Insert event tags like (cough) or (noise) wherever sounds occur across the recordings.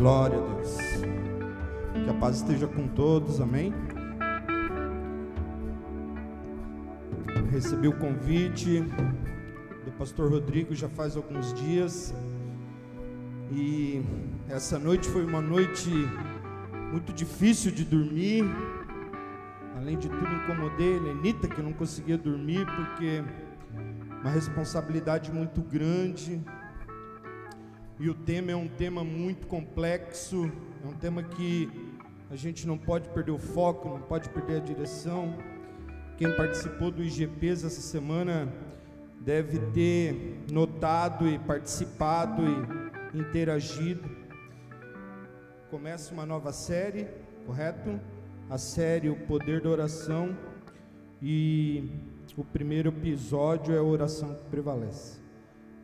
Glória a Deus. Que a paz esteja com todos, amém. Recebi o convite do pastor Rodrigo já faz alguns dias. E essa noite foi uma noite muito difícil de dormir. Além de tudo, incomodei a Lenita, que não conseguia dormir porque uma responsabilidade muito grande. E o tema é um tema muito complexo, é um tema que a gente não pode perder o foco, não pode perder a direção. Quem participou do IGPs essa semana deve ter notado e participado e interagido. Começa uma nova série, correto? A série O Poder da Oração e o primeiro episódio é a oração que prevalece.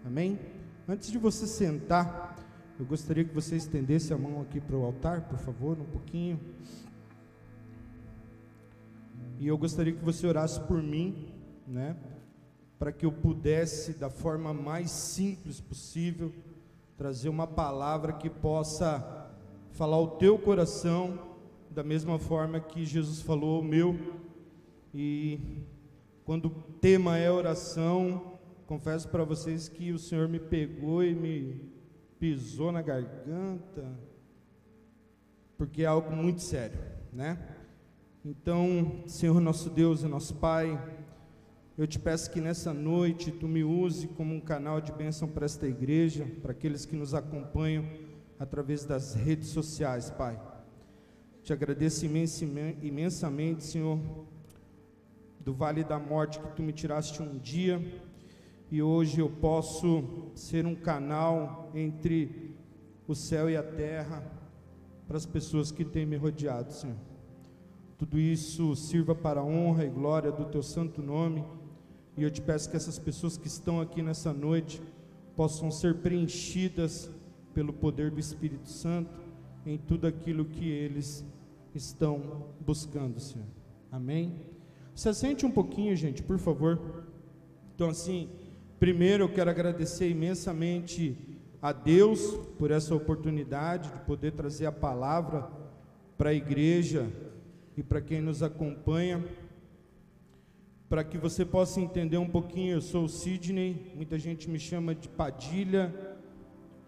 Amém? Antes de você sentar, eu gostaria que você estendesse a mão aqui para o altar, por favor, um pouquinho. E eu gostaria que você orasse por mim, né? Para que eu pudesse, da forma mais simples possível, trazer uma palavra que possa falar o teu coração, da mesma forma que Jesus falou o meu. E quando o tema é oração, confesso para vocês que o Senhor me pegou e me pisou na garganta, porque é algo muito sério, né? Então, Senhor nosso Deus e nosso Pai, eu te peço que nessa noite tu me use como um canal de bênção para esta igreja, para aqueles que nos acompanham através das redes sociais, Pai. Te agradeço imensamente, Senhor, do vale da morte que tu me tiraste um dia, e hoje eu posso ser um canal entre o céu e a terra para as pessoas que têm me rodeado, Senhor. Tudo isso sirva para a honra e glória do teu santo nome. E eu te peço que essas pessoas que estão aqui nessa noite possam ser preenchidas pelo poder do Espírito Santo em tudo aquilo que eles estão buscando, Senhor. Amém? Se sente um pouquinho, gente, por favor. Então, assim, primeiro eu quero agradecer imensamente a Deus por essa oportunidade de poder trazer a palavra para a igreja e para quem nos acompanha, para que você possa entender um pouquinho. Eu sou o Sidney, muita gente me chama de Padilha.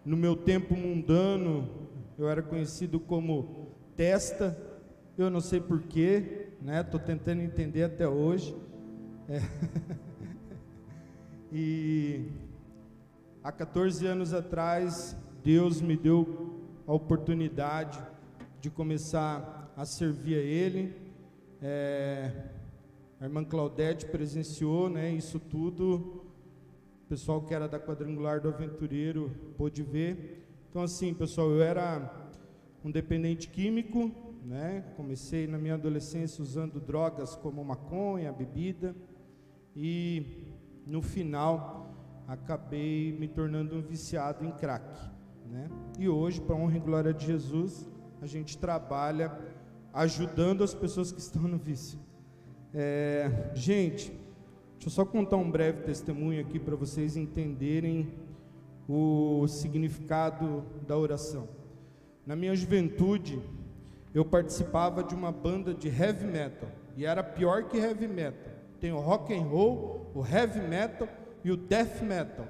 No meu tempo mundano, eu era conhecido como Testa. Eu não sei porquê, né? Estou tentando entender até hoje. É. (laughs) e há 14 anos atrás, Deus me deu a oportunidade de começar a servir a Ele. É, a irmã Claudete presenciou né, isso tudo. O pessoal que era da quadrangular do aventureiro pôde ver. Então, assim, pessoal, eu era um dependente químico, né? Comecei na minha adolescência usando drogas como maconha, bebida, e no final acabei me tornando um viciado em crack, né? E hoje, para honra e glória de Jesus, a gente trabalha ajudando as pessoas que estão no vício. É, gente, deixa eu só contar um breve testemunho aqui para vocês entenderem o significado da oração. Na minha juventude, eu participava de uma banda de heavy metal e era pior que heavy metal. Tem o rock and roll, o heavy metal e o death metal.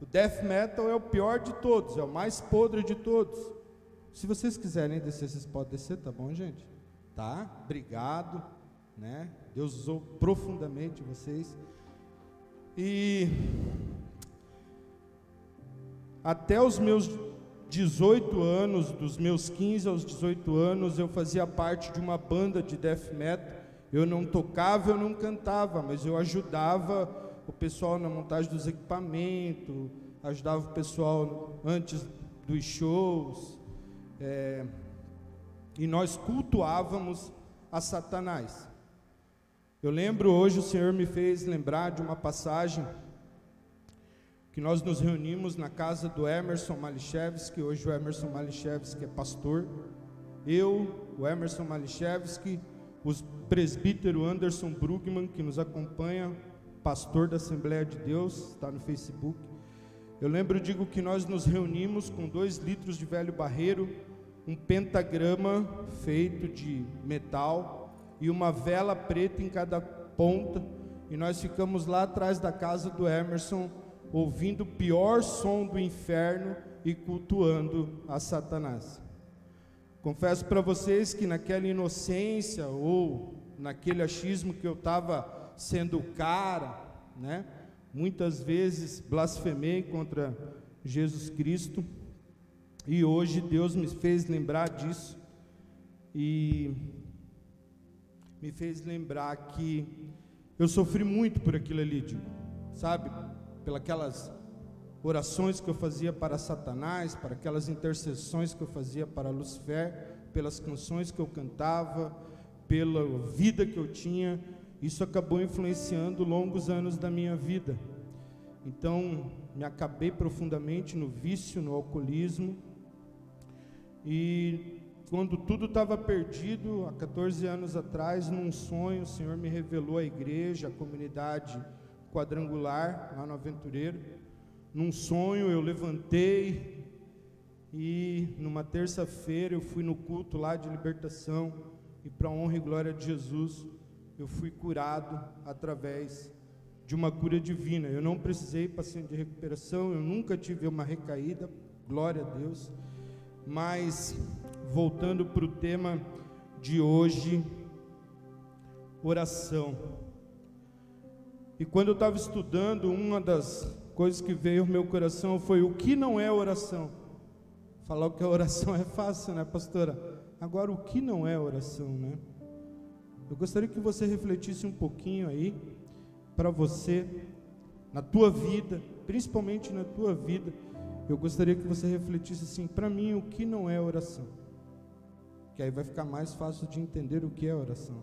O death metal é o pior de todos, é o mais podre de todos. Se vocês quiserem descer, vocês podem descer, tá bom, gente? tá? Obrigado, né? Deus usou profundamente vocês. E até os meus 18 anos, dos meus 15 aos 18 anos, eu fazia parte de uma banda de death metal. Eu não tocava, eu não cantava, mas eu ajudava o pessoal na montagem dos equipamentos, ajudava o pessoal antes dos shows. É, e nós cultuávamos a Satanás. Eu lembro hoje, o Senhor me fez lembrar de uma passagem que nós nos reunimos na casa do Emerson Malichevski, hoje o Emerson Malichevski é pastor, eu, o Emerson Malichevski, o presbítero Anderson Brugman, que nos acompanha, pastor da Assembleia de Deus, está no Facebook, Eu lembro, digo que nós nos reunimos com dois litros de velho barreiro, um pentagrama feito de metal e uma vela preta em cada ponta, e nós ficamos lá atrás da casa do Emerson, ouvindo o pior som do inferno e cultuando a Satanás. Confesso para vocês que naquela inocência ou naquele achismo que eu estava sendo cara, né? Muitas vezes blasfemei contra Jesus Cristo e hoje Deus me fez lembrar disso e me fez lembrar que eu sofri muito por aquilo ali, digo, sabe? Pelas orações que eu fazia para Satanás, para aquelas intercessões que eu fazia para Lucifer, pelas canções que eu cantava, pela vida que eu tinha, isso acabou influenciando longos anos da minha vida. Então, me acabei profundamente no vício, no alcoolismo. E quando tudo estava perdido, há 14 anos atrás, num sonho, o Senhor me revelou a igreja, a comunidade quadrangular lá no Aventureiro num sonho eu levantei e numa terça-feira eu fui no culto lá de libertação e para honra e glória de Jesus eu fui curado através de uma cura divina. Eu não precisei paciente de recuperação, eu nunca tive uma recaída, glória a Deus. Mas voltando para o tema de hoje, oração. E quando eu estava estudando, uma das coisas que veio ao meu coração foi o que não é oração. Falar que a oração é fácil, né, pastora? Agora, o que não é oração, né? Eu gostaria que você refletisse um pouquinho aí, para você, na tua vida, principalmente na tua vida, eu gostaria que você refletisse assim, para mim, o que não é oração. Que aí vai ficar mais fácil de entender o que é oração.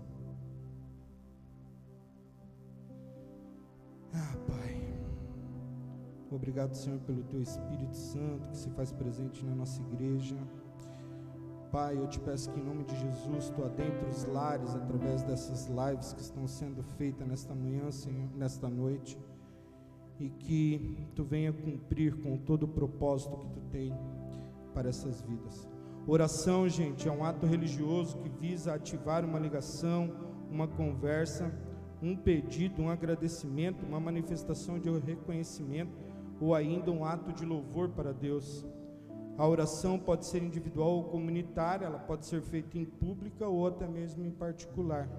Ah, Pai. Obrigado, Senhor, pelo teu Espírito Santo que se faz presente na nossa igreja. Pai, eu te peço que em nome de Jesus tu adentre os lares através dessas lives que estão sendo feitas nesta manhã, Senhor, nesta noite, e que tu venha cumprir com todo o propósito que tu tem para essas vidas. Oração, gente, é um ato religioso que visa ativar uma ligação, uma conversa, um pedido, um agradecimento, uma manifestação de reconhecimento ou ainda um ato de louvor para Deus. A oração pode ser individual ou comunitária, ela pode ser feita em pública ou até mesmo em particular.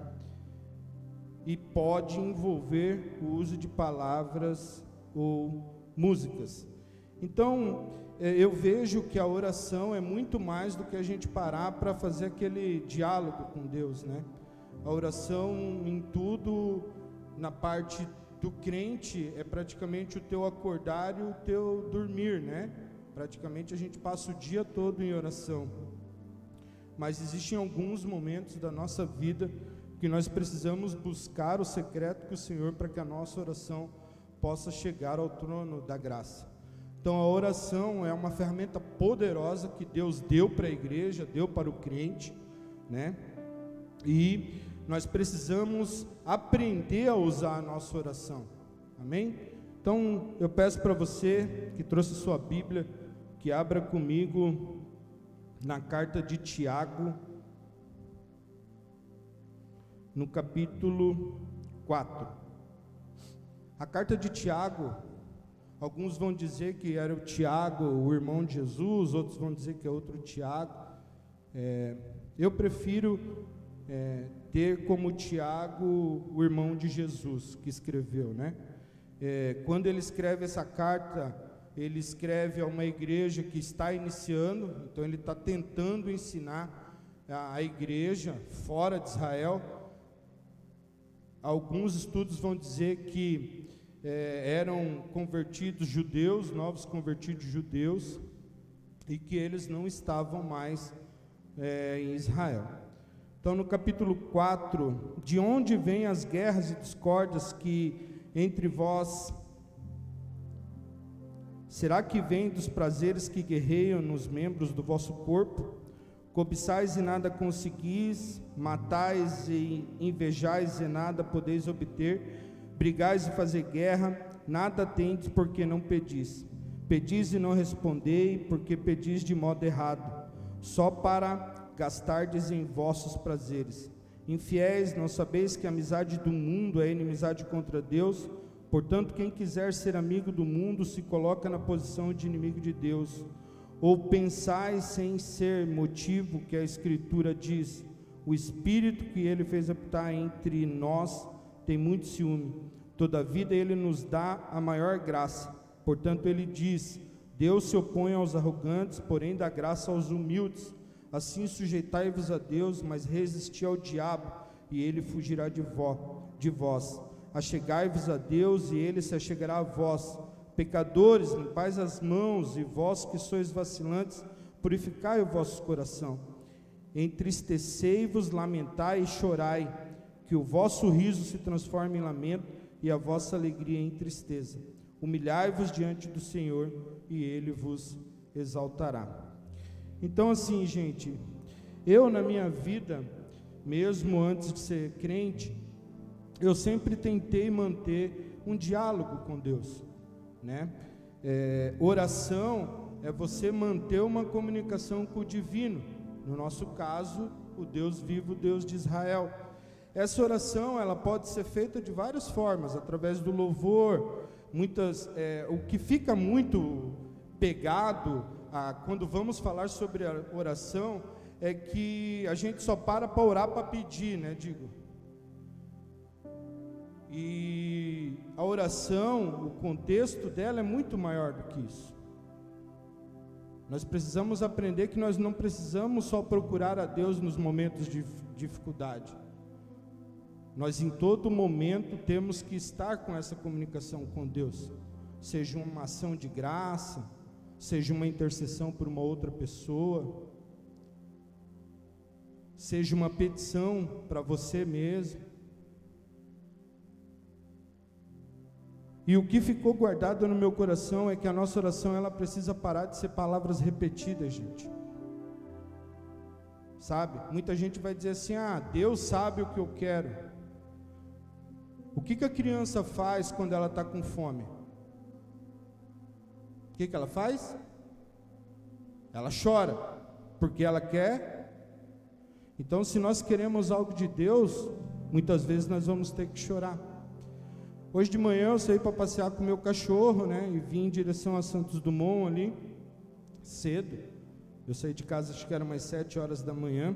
E pode envolver o uso de palavras ou músicas. Então, é, eu vejo que a oração é muito mais do que a gente parar para fazer aquele diálogo com Deus, né? A oração em tudo, na parte do crente é praticamente o teu acordar e o teu dormir, né? Praticamente a gente passa o dia todo em oração. Mas existem alguns momentos da nossa vida que nós precisamos buscar o secreto com o Senhor para que a nossa oração possa chegar ao trono da graça. Então a oração é uma ferramenta poderosa que Deus deu para a igreja, deu para o crente, né? E nós precisamos aprender a usar a nossa oração. Amém? Então, eu peço para você que trouxe sua Bíblia, que abra comigo na carta de Tiago, no capítulo 4. A carta de Tiago, alguns vão dizer que era o Tiago, o irmão de Jesus, outros vão dizer que é outro Tiago. É, eu prefiro é, ter como Tiago, o irmão de Jesus, que escreveu, né? É, quando ele escreve essa carta, ele escreve a uma igreja que está iniciando, então ele está tentando ensinar a, a igreja fora de Israel. Alguns estudos vão dizer que é, eram convertidos judeus, novos convertidos judeus, e que eles não estavam mais é, em Israel. Então, no capítulo 4, de onde vêm as guerras e discórdias que entre vós Será que vem dos prazeres que guerreiam nos membros do vosso corpo? Cobiçais e nada conseguis, matais e invejais e nada podeis obter, brigais e fazer guerra, nada tendes porque não pedis. Pedis e não respondei, porque pedis de modo errado, só para gastardes em vossos prazeres. Infiéis, não sabeis que a amizade do mundo é inimizade contra Deus? Portanto, quem quiser ser amigo do mundo se coloca na posição de inimigo de Deus. Ou pensais sem ser motivo que a Escritura diz: o Espírito que ele fez habitar entre nós tem muito ciúme. Todavia, ele nos dá a maior graça. Portanto, ele diz: Deus se opõe aos arrogantes, porém dá graça aos humildes. Assim sujeitai-vos a Deus, mas resisti ao diabo, e ele fugirá de, de vós. Achegai-vos a Deus, e ele se achegará a vós. Pecadores, limpais as mãos, e vós que sois vacilantes, purificai o vosso coração. Entristecei-vos, lamentai e chorai, que o vosso riso se transforme em lamento e a vossa alegria em tristeza. Humilhai-vos diante do Senhor, e ele vos exaltará. Então, assim, gente, eu na minha vida, mesmo antes de ser crente, eu sempre tentei manter um diálogo com Deus, né? É, oração é você manter uma comunicação com o divino, no nosso caso, o Deus vivo, o Deus de Israel. Essa oração ela pode ser feita de várias formas, através do louvor, muitas, é, o que fica muito pegado ah, quando vamos falar sobre a oração, é que a gente só para para orar para pedir, né? Digo. E a oração, o contexto dela é muito maior do que isso. Nós precisamos aprender que nós não precisamos só procurar a Deus nos momentos de dificuldade. Nós em todo momento temos que estar com essa comunicação com Deus, seja uma ação de graça, seja uma intercessão por uma outra pessoa, seja uma petição para você mesmo. E o que ficou guardado no meu coração é que a nossa oração ela precisa parar de ser palavras repetidas, gente. Sabe? Muita gente vai dizer assim: "Ah, Deus sabe o que eu quero". O que, que a criança faz quando ela está com fome? O que, que ela faz? Ela chora, porque ela quer. Então, se nós queremos algo de Deus, muitas vezes nós vamos ter que chorar. Hoje de manhã eu saí para passear com meu cachorro, né? E vim em direção a Santos Dumont ali, cedo. Eu saí de casa, acho que era umas sete horas da manhã.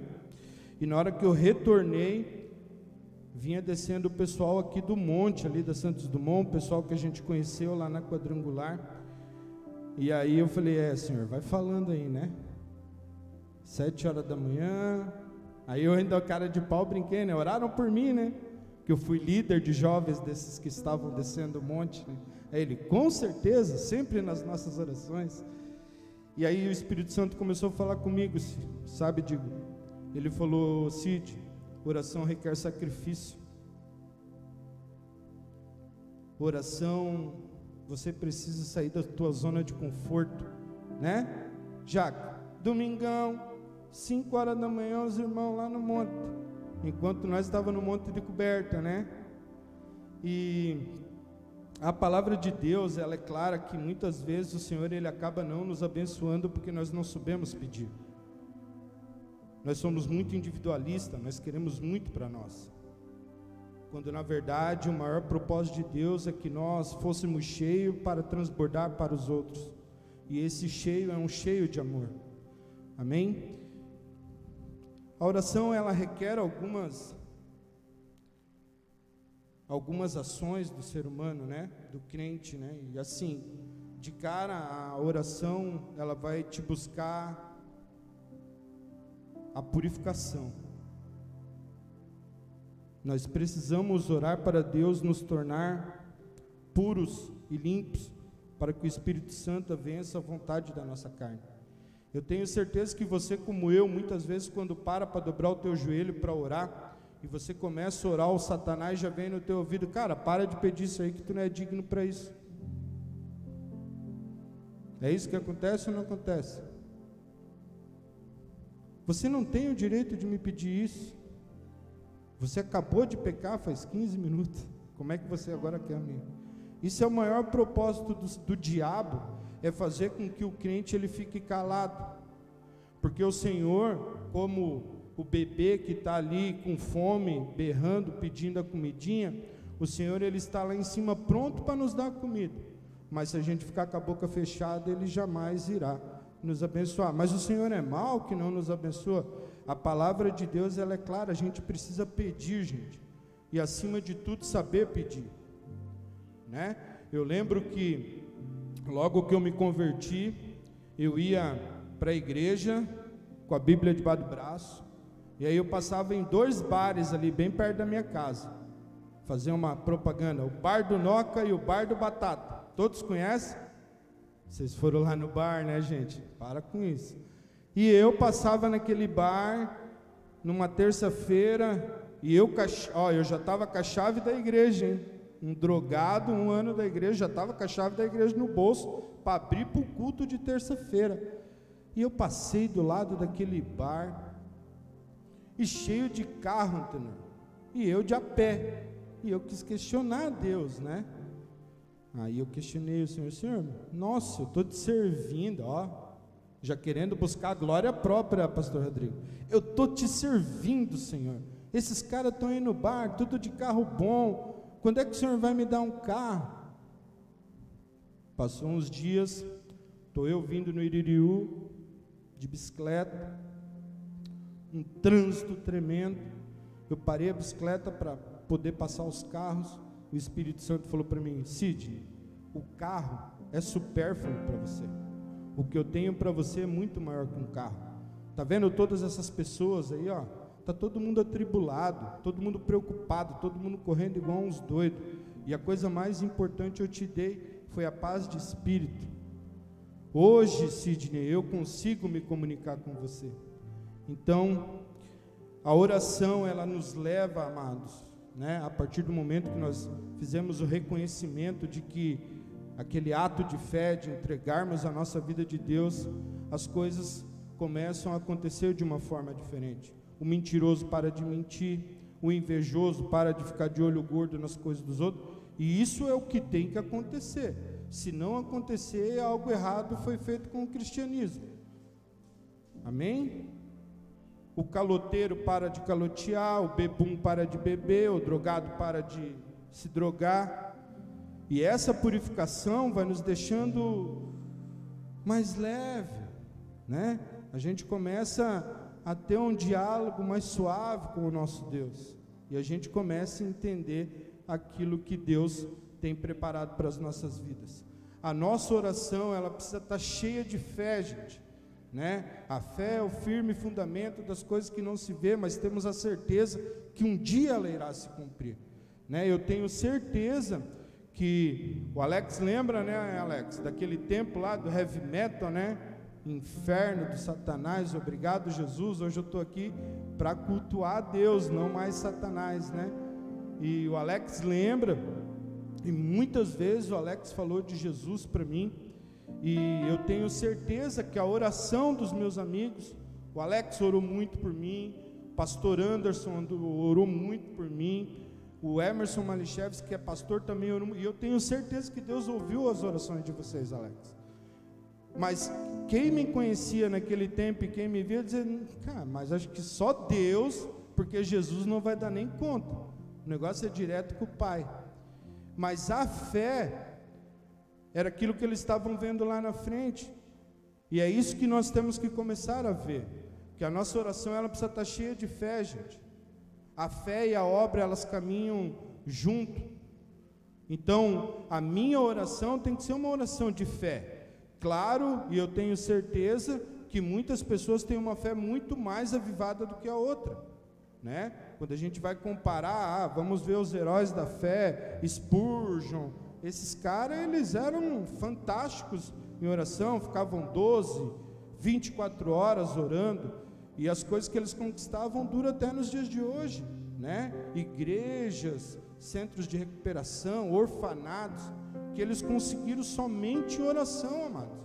E na hora que eu retornei, vinha descendo o pessoal aqui do monte, ali da Santos Dumont, o pessoal que a gente conheceu lá na quadrangular. E aí eu falei, é senhor, vai falando aí, né? Sete horas da manhã. Aí eu ainda cara de pau brinquei, né? Oraram por mim, né? Que eu fui líder de jovens desses que estavam descendo o monte. Né? Aí ele, com certeza, sempre nas nossas orações. E aí o Espírito Santo começou a falar comigo, sabe, digo. Ele falou, Cid, oração requer sacrifício. Oração você precisa sair da tua zona de conforto, né? Já, domingão, 5 horas da manhã, os irmãos lá no monte, enquanto nós estávamos no monte de coberta, né? E a palavra de Deus, ela é clara que muitas vezes o Senhor ele acaba não nos abençoando porque nós não sabemos pedir. Nós somos muito individualistas, nós queremos muito para nós quando na verdade o maior propósito de Deus é que nós fôssemos cheios para transbordar para os outros. E esse cheio é um cheio de amor. Amém? A oração ela requer algumas algumas ações do ser humano, né? Do crente, né? E assim, de cara a oração, ela vai te buscar a purificação. Nós precisamos orar para Deus nos tornar puros e limpos, para que o Espírito Santo vença a vontade da nossa carne. Eu tenho certeza que você, como eu, muitas vezes, quando para para dobrar o teu joelho para orar, e você começa a orar, o Satanás já vem no teu ouvido, cara, para de pedir isso aí que tu não é digno para isso. É isso que acontece ou não acontece? Você não tem o direito de me pedir isso. Você acabou de pecar faz 15 minutos. Como é que você agora quer me? Isso é o maior propósito do, do diabo, é fazer com que o crente ele fique calado. Porque o Senhor, como o bebê que está ali com fome, berrando, pedindo a comidinha, o Senhor ele está lá em cima pronto para nos dar comida. Mas se a gente ficar com a boca fechada, ele jamais irá nos abençoar. Mas o Senhor é mau que não nos abençoa. A palavra de Deus ela é clara, a gente precisa pedir, gente. E acima de tudo saber pedir. Né? Eu lembro que logo que eu me converti, eu ia para a igreja com a Bíblia debaixo do braço, e aí eu passava em dois bares ali bem perto da minha casa. Fazer uma propaganda, o Bar do Noca e o Bar do Batata. Todos conhecem? Vocês foram lá no bar, né, gente? Para com isso. E eu passava naquele bar numa terça-feira e eu, ó, eu já estava com a chave da igreja, hein? Um drogado, um ano da igreja, já estava com a chave da igreja no bolso para abrir para o culto de terça-feira. E eu passei do lado daquele bar e cheio de carro? E eu de a pé. E eu quis questionar a Deus, né? Aí eu questionei o Senhor, Senhor, nossa, eu estou te servindo, ó, já querendo buscar a glória própria, pastor Rodrigo. Eu estou te servindo, Senhor. Esses caras estão aí no bar, tudo de carro bom. Quando é que o Senhor vai me dar um carro? Passou uns dias, estou eu vindo no Iririú, de bicicleta, um trânsito tremendo. Eu parei a bicicleta para poder passar os carros o Espírito Santo falou para mim: Cid, o carro é supérfluo para você. O que eu tenho para você é muito maior que um carro. Tá vendo todas essas pessoas aí, ó? Tá todo mundo atribulado, todo mundo preocupado, todo mundo correndo igual uns doidos. E a coisa mais importante eu te dei foi a paz de espírito. Hoje, Sidney, eu consigo me comunicar com você. Então, a oração ela nos leva, amados, né, a partir do momento que nós fizemos o reconhecimento de que aquele ato de fé, de entregarmos a nossa vida de Deus, as coisas começam a acontecer de uma forma diferente. O mentiroso para de mentir, o invejoso para de ficar de olho gordo nas coisas dos outros, e isso é o que tem que acontecer. Se não acontecer, algo errado foi feito com o cristianismo. Amém? o caloteiro para de calotear, o bebum para de beber, o drogado para de se drogar. E essa purificação vai nos deixando mais leve, né? A gente começa a ter um diálogo mais suave com o nosso Deus. E a gente começa a entender aquilo que Deus tem preparado para as nossas vidas. A nossa oração, ela precisa estar cheia de fé, gente. Né? A fé é o firme fundamento das coisas que não se vê, mas temos a certeza que um dia ela irá se cumprir. Né? Eu tenho certeza que o Alex lembra, né, Alex, daquele tempo lá do heavy metal, né? Inferno do Satanás, obrigado Jesus. Hoje eu estou aqui para cultuar a Deus, não mais Satanás, né? E o Alex lembra, e muitas vezes o Alex falou de Jesus para mim, e eu tenho certeza que a oração dos meus amigos, o Alex orou muito por mim, o pastor Anderson orou muito por mim, o Emerson Malichevski, que é pastor, também orou, e eu tenho certeza que Deus ouviu as orações de vocês, Alex. Mas quem me conhecia naquele tempo e quem me via dizer, cara, mas acho que só Deus, porque Jesus não vai dar nem conta. O negócio é direto com o Pai. Mas a fé era aquilo que eles estavam vendo lá na frente. E é isso que nós temos que começar a ver. Que a nossa oração ela precisa estar cheia de fé, gente. A fé e a obra elas caminham junto. Então, a minha oração tem que ser uma oração de fé. Claro, e eu tenho certeza que muitas pessoas têm uma fé muito mais avivada do que a outra, né? Quando a gente vai comparar, ah, vamos ver os heróis da fé, Spurgeon, esses caras, eles eram fantásticos em oração, ficavam 12, 24 horas orando, e as coisas que eles conquistavam duram até nos dias de hoje, né? Igrejas, centros de recuperação, orfanatos, que eles conseguiram somente oração, amados.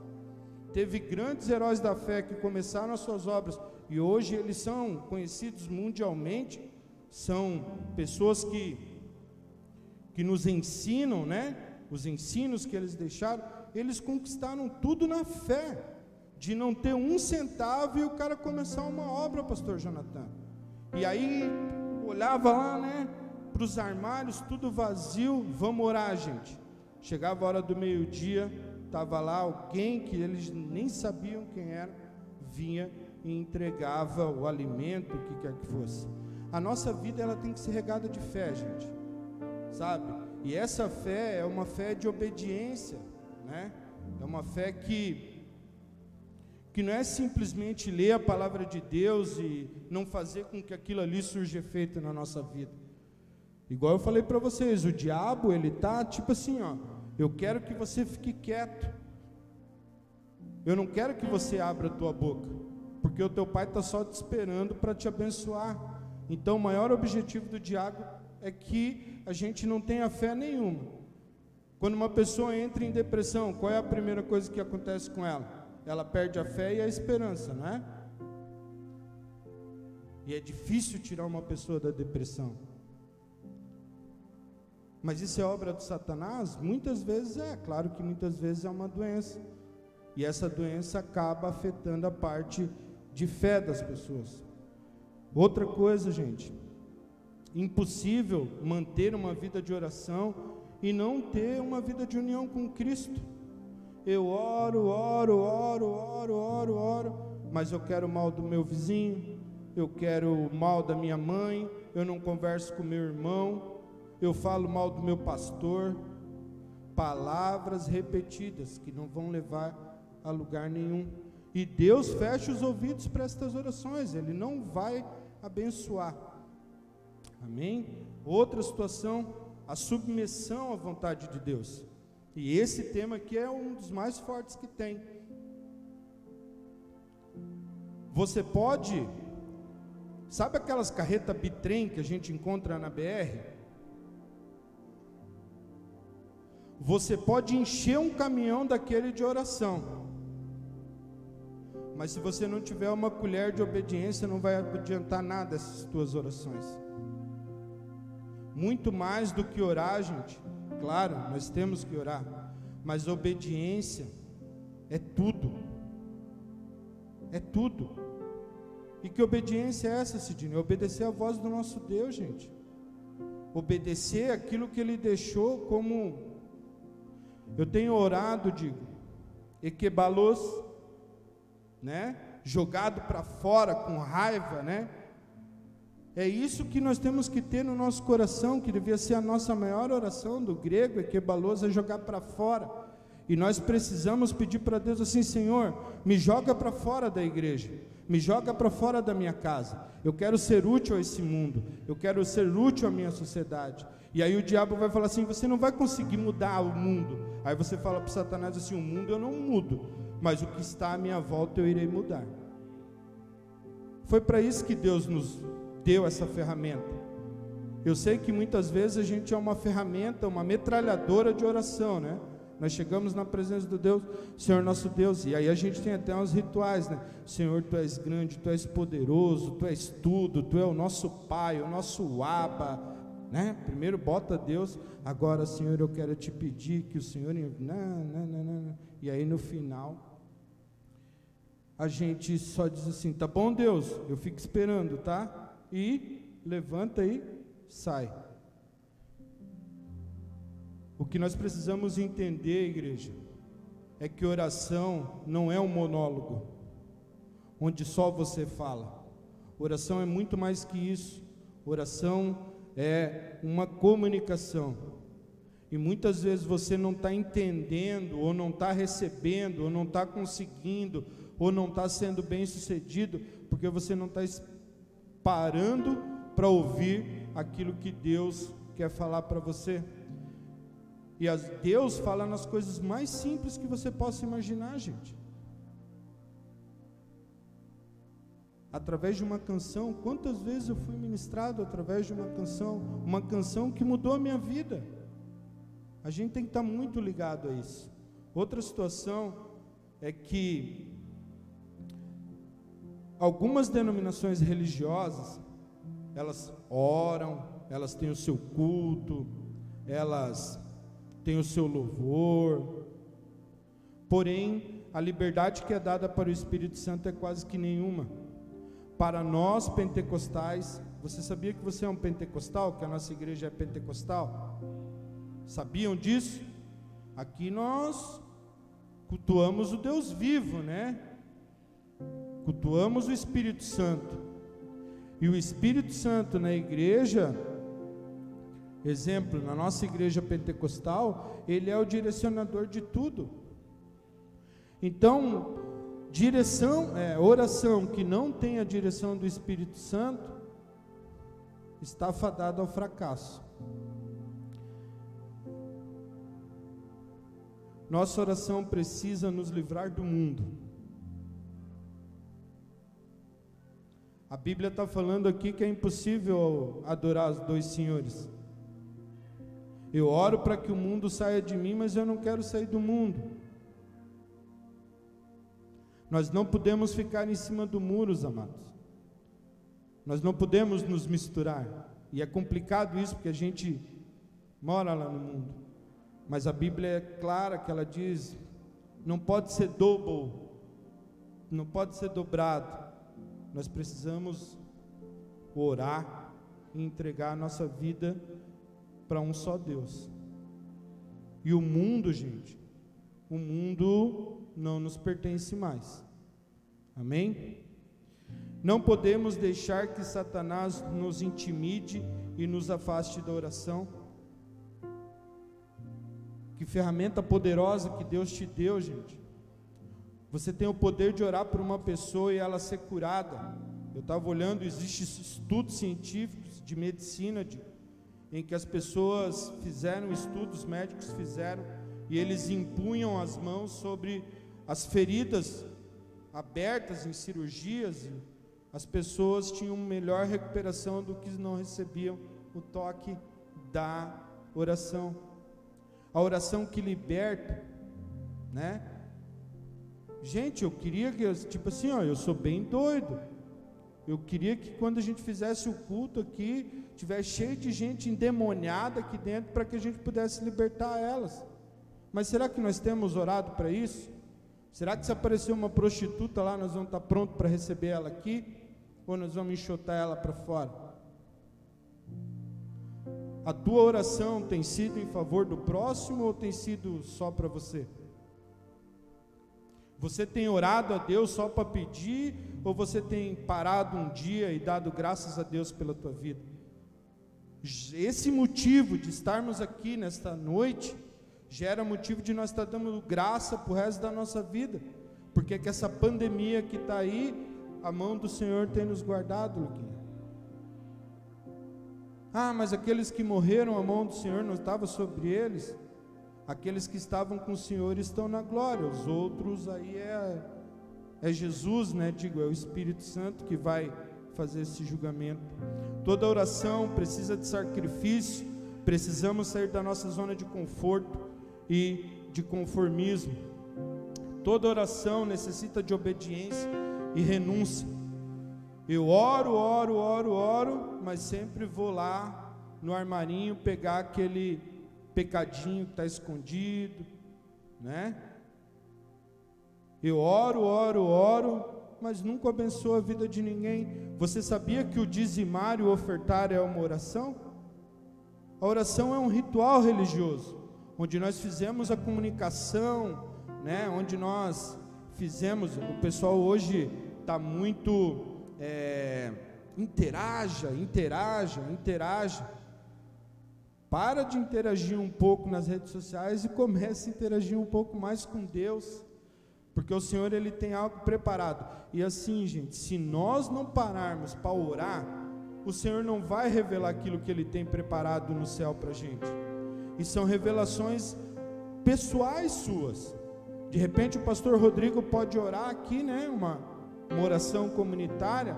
Teve grandes heróis da fé que começaram as suas obras e hoje eles são conhecidos mundialmente, são pessoas que que nos ensinam, né? os ensinos que eles deixaram, eles conquistaram tudo na fé, de não ter um centavo e o cara começar uma obra, pastor Jonathan. E aí olhava lá, né, para os armários, tudo vazio, vamos orar, gente. Chegava a hora do meio-dia, estava lá alguém que eles nem sabiam quem era, vinha e entregava o alimento, o que quer que fosse. A nossa vida ela tem que ser regada de fé, gente, sabe? E essa fé é uma fé de obediência, né? É uma fé que que não é simplesmente ler a palavra de Deus e não fazer com que aquilo ali surja efeito na nossa vida. Igual eu falei para vocês, o diabo ele tá tipo assim, ó, eu quero que você fique quieto. Eu não quero que você abra a tua boca, porque o teu pai está só te esperando para te abençoar. Então, o maior objetivo do diabo é que a gente não tenha fé nenhuma. Quando uma pessoa entra em depressão, qual é a primeira coisa que acontece com ela? Ela perde a fé e a esperança, não é? E é difícil tirar uma pessoa da depressão. Mas isso é obra do Satanás? Muitas vezes é, claro que muitas vezes é uma doença. E essa doença acaba afetando a parte de fé das pessoas. Outra coisa, gente, impossível manter uma vida de oração e não ter uma vida de união com Cristo. Eu oro, oro, oro, oro, oro, oro, mas eu quero o mal do meu vizinho, eu quero o mal da minha mãe, eu não converso com meu irmão, eu falo mal do meu pastor. Palavras repetidas que não vão levar a lugar nenhum. E Deus fecha os ouvidos para estas orações, Ele não vai abençoar. Amém? Outra situação, a submissão à vontade de Deus. E esse tema aqui é um dos mais fortes que tem. Você pode, sabe aquelas carretas bitrem que a gente encontra na BR? Você pode encher um caminhão daquele de oração. Mas se você não tiver uma colher de obediência, não vai adiantar nada essas tuas orações. Muito mais do que orar, gente, Claro, nós temos que orar, mas obediência é tudo. É tudo. E que obediência é essa, Sidney? Obedecer a voz do nosso Deus, gente. Obedecer aquilo que Ele deixou como. Eu tenho orado, digo, equebalos, né? Jogado para fora com raiva, né? É isso que nós temos que ter no nosso coração, que devia ser a nossa maior oração do grego, é que é jogar para fora. E nós precisamos pedir para Deus assim, Senhor, me joga para fora da igreja, me joga para fora da minha casa. Eu quero ser útil a esse mundo, eu quero ser útil à minha sociedade. E aí o diabo vai falar assim: você não vai conseguir mudar o mundo. Aí você fala para Satanás assim: o mundo eu não mudo, mas o que está à minha volta eu irei mudar. Foi para isso que Deus nos deu essa ferramenta. Eu sei que muitas vezes a gente é uma ferramenta, uma metralhadora de oração, né? Nós chegamos na presença do Deus, Senhor nosso Deus, e aí a gente tem até uns rituais, né? Senhor, tu és grande, tu és poderoso, tu és tudo, tu é o nosso Pai, o nosso Aba, né? Primeiro bota Deus, agora, Senhor, eu quero te pedir que o Senhor. Não, não, não, não. E aí no final, a gente só diz assim: tá bom, Deus, eu fico esperando, tá? E levanta e sai. O que nós precisamos entender, igreja, é que oração não é um monólogo, onde só você fala. Oração é muito mais que isso. Oração é uma comunicação. E muitas vezes você não está entendendo, ou não está recebendo, ou não está conseguindo, ou não está sendo bem sucedido, porque você não está parando para ouvir aquilo que Deus quer falar para você. E as, Deus fala nas coisas mais simples que você possa imaginar, gente. Através de uma canção, quantas vezes eu fui ministrado através de uma canção, uma canção que mudou a minha vida. A gente tem que estar muito ligado a isso. Outra situação é que Algumas denominações religiosas, elas oram, elas têm o seu culto, elas têm o seu louvor, Porém, a liberdade que é dada para o Espírito Santo é quase que nenhuma. Para nós pentecostais, você sabia que você é um pentecostal, que a nossa igreja é pentecostal? Sabiam disso? Aqui nós cultuamos o Deus vivo, né? Cultuamos o Espírito Santo. E o Espírito Santo na igreja, exemplo, na nossa igreja pentecostal, ele é o direcionador de tudo. Então, direção, é, oração que não tem a direção do Espírito Santo, está fadada ao fracasso. Nossa oração precisa nos livrar do mundo. A Bíblia está falando aqui que é impossível adorar os dois senhores. Eu oro para que o mundo saia de mim, mas eu não quero sair do mundo. Nós não podemos ficar em cima do muro, amados. Nós não podemos nos misturar. E é complicado isso porque a gente mora lá no mundo. Mas a Bíblia é clara que ela diz: não pode ser double, não pode ser dobrado. Nós precisamos orar e entregar a nossa vida para um só Deus. E o mundo, gente, o mundo não nos pertence mais. Amém? Não podemos deixar que Satanás nos intimide e nos afaste da oração. Que ferramenta poderosa que Deus te deu, gente. Você tem o poder de orar por uma pessoa e ela ser curada. Eu estava olhando, existem estudos científicos de medicina de, em que as pessoas fizeram estudos médicos fizeram e eles impunham as mãos sobre as feridas abertas em cirurgias, as pessoas tinham melhor recuperação do que não recebiam o toque da oração. A oração que liberta, né? Gente, eu queria que, tipo assim, ó, eu sou bem doido. Eu queria que quando a gente fizesse o culto aqui, tivesse cheio de gente endemoniada aqui dentro para que a gente pudesse libertar elas. Mas será que nós temos orado para isso? Será que se aparecer uma prostituta lá, nós vamos estar prontos para receber ela aqui? Ou nós vamos enxotar ela para fora? A tua oração tem sido em favor do próximo ou tem sido só para você? Você tem orado a Deus só para pedir ou você tem parado um dia e dado graças a Deus pela tua vida? Esse motivo de estarmos aqui nesta noite gera motivo de nós estar dando graça para o resto da nossa vida, porque é que essa pandemia que está aí, a mão do Senhor tem nos guardado, Luquinha. Ah, mas aqueles que morreram, a mão do Senhor não estava sobre eles. Aqueles que estavam com o Senhor estão na glória, os outros aí é, é Jesus, né? Digo, é o Espírito Santo que vai fazer esse julgamento. Toda oração precisa de sacrifício, precisamos sair da nossa zona de conforto e de conformismo. Toda oração necessita de obediência e renúncia. Eu oro, oro, oro, oro, mas sempre vou lá no armarinho pegar aquele pecadinho que está escondido, né? Eu oro, oro, oro, mas nunca abençoo a vida de ninguém. Você sabia que o dizimar e o ofertar é uma oração? A oração é um ritual religioso onde nós fizemos a comunicação, né? Onde nós fizemos, o pessoal hoje está muito é, interaja, interaja, interaja. Para de interagir um pouco nas redes sociais e comece a interagir um pouco mais com Deus, porque o Senhor ele tem algo preparado. E assim, gente, se nós não pararmos para orar, o Senhor não vai revelar aquilo que Ele tem preparado no céu para gente e são revelações pessoais suas. De repente o pastor Rodrigo pode orar aqui, né? Uma, uma oração comunitária.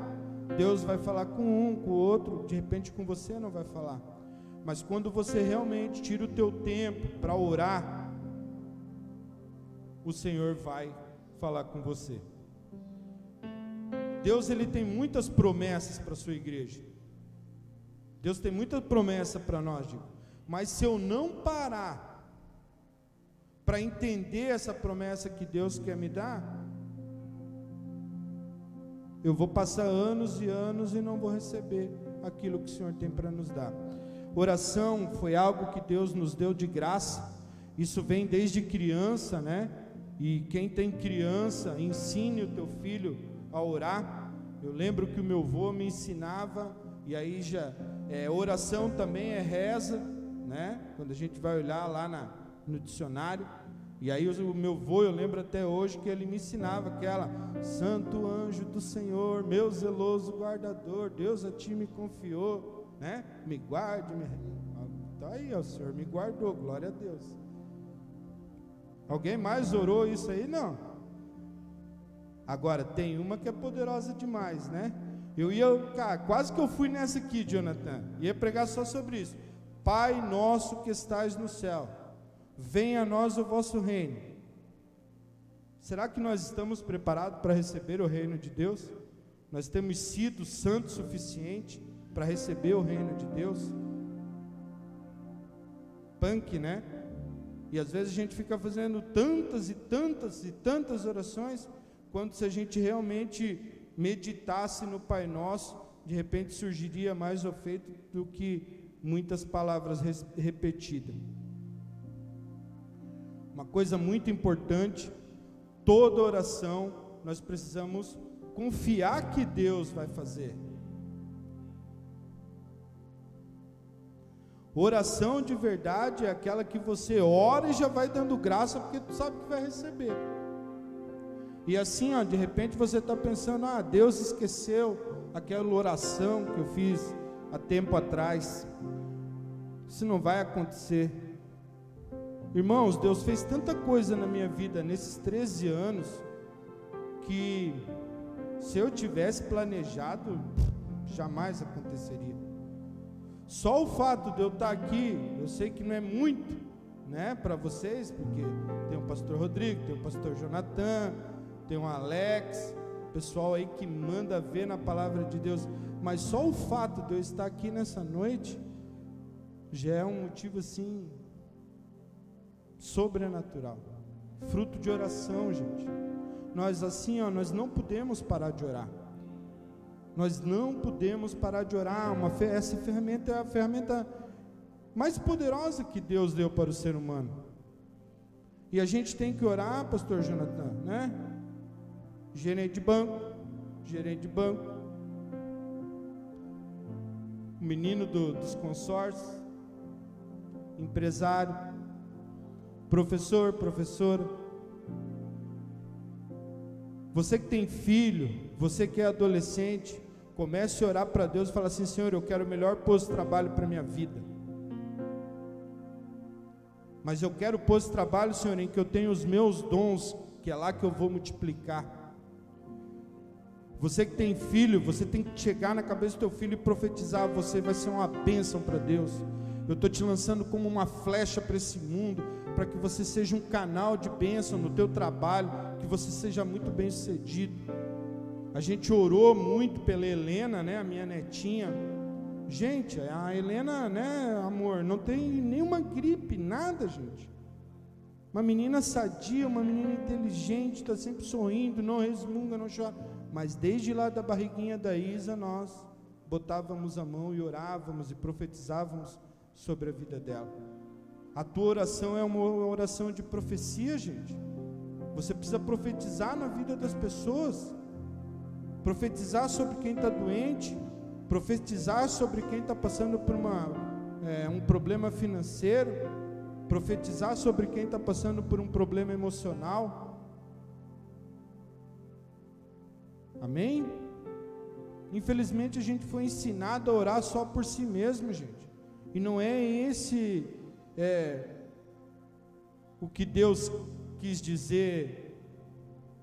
Deus vai falar com um, com o outro, de repente com você não vai falar. Mas quando você realmente tira o teu tempo para orar, o Senhor vai falar com você. Deus ele tem muitas promessas para a sua igreja. Deus tem muita promessa para nós, digo. Mas se eu não parar para entender essa promessa que Deus quer me dar, eu vou passar anos e anos e não vou receber aquilo que o Senhor tem para nos dar. Oração foi algo que Deus nos deu de graça. Isso vem desde criança, né? E quem tem criança, ensine o teu filho a orar. Eu lembro que o meu avô me ensinava, e aí já é, oração também é reza, né? Quando a gente vai olhar lá na, no dicionário, e aí o meu avô, eu lembro até hoje que ele me ensinava aquela Santo anjo do Senhor, meu zeloso guardador, Deus a ti me confiou, né? Me guarde, me... Tá aí, ó, o Senhor me guardou, glória a Deus. Alguém mais orou isso aí? Não. Agora tem uma que é poderosa demais, né? Eu ia, cara, quase que eu fui nessa aqui, Jonathan. Ia pregar só sobre isso. Pai nosso que estás no céu venha a nós o vosso reino. Será que nós estamos preparados para receber o reino de Deus? Nós temos sido santos suficiente para receber o reino de Deus? Punk, né? E às vezes a gente fica fazendo tantas e tantas e tantas orações, quando se a gente realmente meditasse no Pai Nosso, de repente surgiria mais o feito do que muitas palavras repetidas. Uma coisa muito importante, toda oração nós precisamos confiar que Deus vai fazer. Oração de verdade é aquela que você ora e já vai dando graça porque tu sabe que vai receber. E assim, ó, de repente você está pensando, ah, Deus esqueceu aquela oração que eu fiz há tempo atrás. Isso não vai acontecer. Irmãos, Deus fez tanta coisa na minha vida nesses 13 anos que se eu tivesse planejado, jamais aconteceria. Só o fato de eu estar aqui, eu sei que não é muito, né, para vocês, porque tem o pastor Rodrigo, tem o pastor Jonathan, tem o Alex, pessoal aí que manda ver na palavra de Deus, mas só o fato de eu estar aqui nessa noite já é um motivo assim sobrenatural, fruto de oração, gente. Nós assim, ó, nós não podemos parar de orar. Nós não podemos parar de orar. Uma, essa ferramenta é a ferramenta mais poderosa que Deus deu para o ser humano. E a gente tem que orar, pastor Jonathan, né? Gerente de banco, gerente de banco, o menino do, dos consórcios, empresário, professor, professora. Você que tem filho, você que é adolescente, comece a orar para Deus e falar assim: Senhor, eu quero o melhor posto de trabalho para minha vida. Mas eu quero posto de trabalho, Senhor, em que eu tenho os meus dons, que é lá que eu vou multiplicar. Você que tem filho, você tem que chegar na cabeça do teu filho e profetizar, você vai ser uma bênção para Deus. Eu estou te lançando como uma flecha para esse mundo, para que você seja um canal de bênção no teu trabalho, que você seja muito bem sucedido. A gente orou muito pela Helena, né, a minha netinha. Gente, a Helena, né, amor, não tem nenhuma gripe, nada, gente. Uma menina sadia, uma menina inteligente, está sempre sorrindo, não resmunga, não chora. Mas desde lá da barriguinha da Isa, nós botávamos a mão e orávamos e profetizávamos sobre a vida dela. A tua oração é uma oração de profecia, gente. Você precisa profetizar na vida das pessoas, profetizar sobre quem está doente, profetizar sobre quem está passando por uma, é, um problema financeiro, profetizar sobre quem está passando por um problema emocional. Amém? Infelizmente a gente foi ensinado a orar só por si mesmo, gente. E não é esse é, o que Deus quis dizer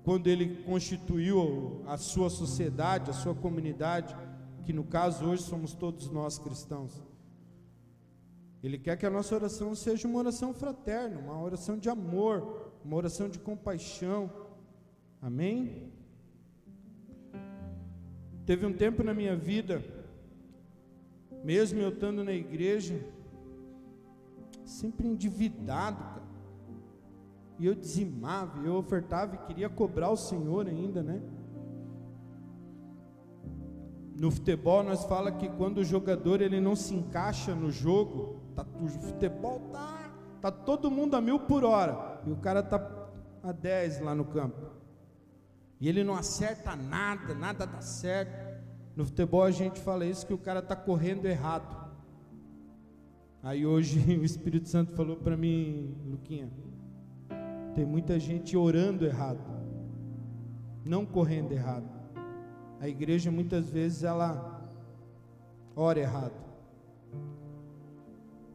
quando Ele constituiu a sua sociedade, a sua comunidade, que no caso hoje somos todos nós cristãos. Ele quer que a nossa oração seja uma oração fraterna, uma oração de amor, uma oração de compaixão. Amém? Teve um tempo na minha vida mesmo eu estando na igreja, sempre endividado. E eu dizimava, eu ofertava e queria cobrar o Senhor ainda, né? No futebol nós fala que quando o jogador ele não se encaixa no jogo, tá, o futebol tá, tá todo mundo a mil por hora e o cara tá a 10 lá no campo. E ele não acerta nada, nada dá certo. No futebol a gente fala isso que o cara tá correndo errado. Aí hoje (laughs) o Espírito Santo falou para mim, Luquinha, tem muita gente orando errado, não correndo errado. A igreja muitas vezes ela ora errado.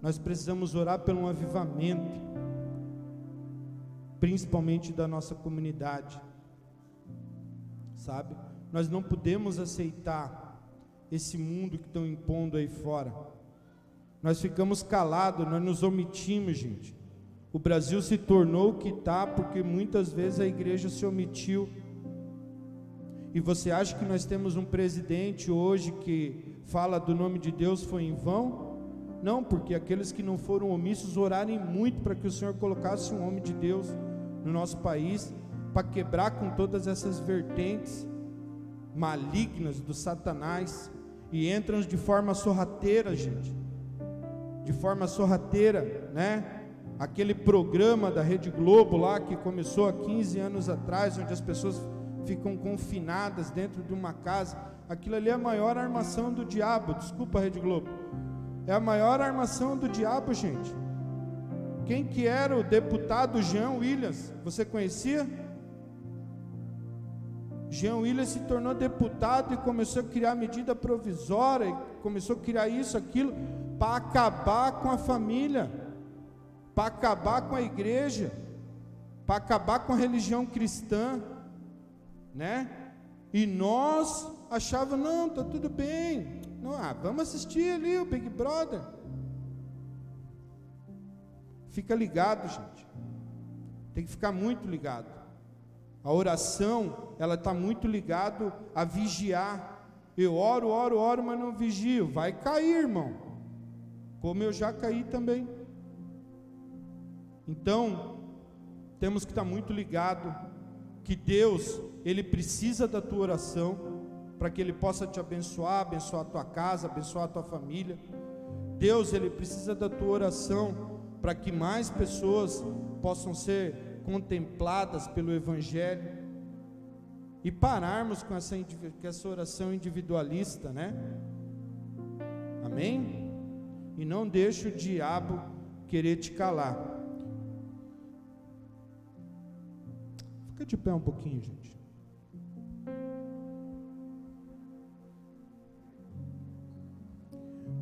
Nós precisamos orar pelo um avivamento, principalmente da nossa comunidade, sabe? Nós não podemos aceitar esse mundo que estão impondo aí fora. Nós ficamos calados, nós nos omitimos, gente. O Brasil se tornou o que está porque muitas vezes a igreja se omitiu e você acha que nós temos um presidente hoje que fala do nome de Deus foi em vão? Não, porque aqueles que não foram omissos orarem muito para que o Senhor colocasse um homem de Deus no nosso país, para quebrar com todas essas vertentes malignas do Satanás e entram de forma sorrateira, gente. De forma sorrateira, né? Aquele programa da Rede Globo lá que começou há 15 anos atrás, onde as pessoas ficam confinadas dentro de uma casa. Aquilo ali é a maior armação do diabo. Desculpa, Rede Globo. É a maior armação do diabo, gente. Quem que era o deputado Jean Williams? Você conhecia? Jean Williams se tornou deputado e começou a criar medida provisória, começou a criar isso, aquilo, para acabar com a família, para acabar com a igreja, para acabar com a religião cristã né? E nós achávamos, não, tá tudo bem. Não, ah, vamos assistir ali o Big Brother. Fica ligado, gente. Tem que ficar muito ligado. A oração, ela está muito ligado a vigiar. Eu oro, oro, oro, mas não vigio. Vai cair, irmão. Como eu já caí também. Então, temos que estar muito ligado que Deus, Ele precisa da tua oração, para que Ele possa te abençoar, abençoar a tua casa, abençoar a tua família. Deus, Ele precisa da tua oração, para que mais pessoas possam ser contempladas pelo Evangelho. E pararmos com essa, com essa oração individualista, né? Amém? E não deixe o diabo querer te calar. Fica de pé um pouquinho, gente.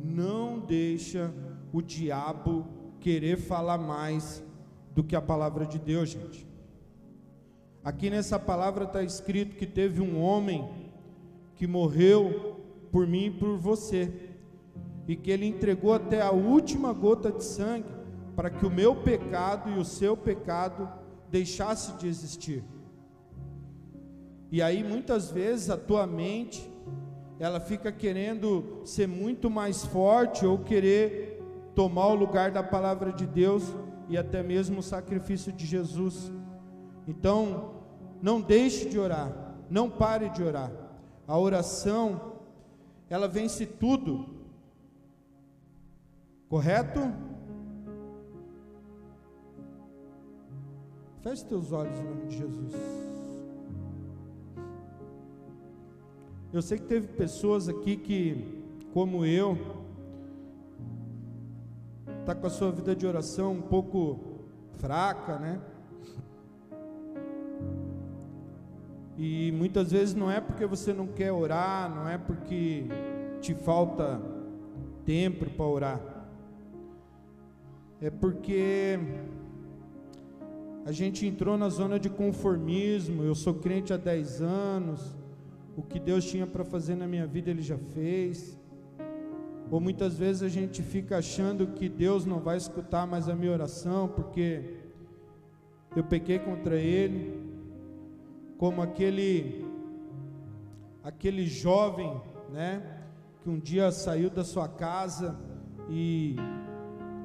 Não deixa o diabo querer falar mais do que a palavra de Deus, gente. Aqui nessa palavra está escrito que teve um homem que morreu por mim e por você, e que ele entregou até a última gota de sangue para que o meu pecado e o seu pecado deixasse de existir. E aí muitas vezes a tua mente ela fica querendo ser muito mais forte ou querer tomar o lugar da palavra de Deus e até mesmo o sacrifício de Jesus. Então, não deixe de orar, não pare de orar. A oração, ela vence tudo. Correto? Feche teus olhos em nome de Jesus. Eu sei que teve pessoas aqui que, como eu, está com a sua vida de oração um pouco fraca, né? E muitas vezes não é porque você não quer orar, não é porque te falta tempo para orar, é porque a gente entrou na zona de conformismo. Eu sou crente há 10 anos. O que Deus tinha para fazer na minha vida, Ele já fez. Ou muitas vezes a gente fica achando que Deus não vai escutar mais a minha oração, porque eu pequei contra Ele. Como aquele, aquele jovem, né? Que um dia saiu da sua casa e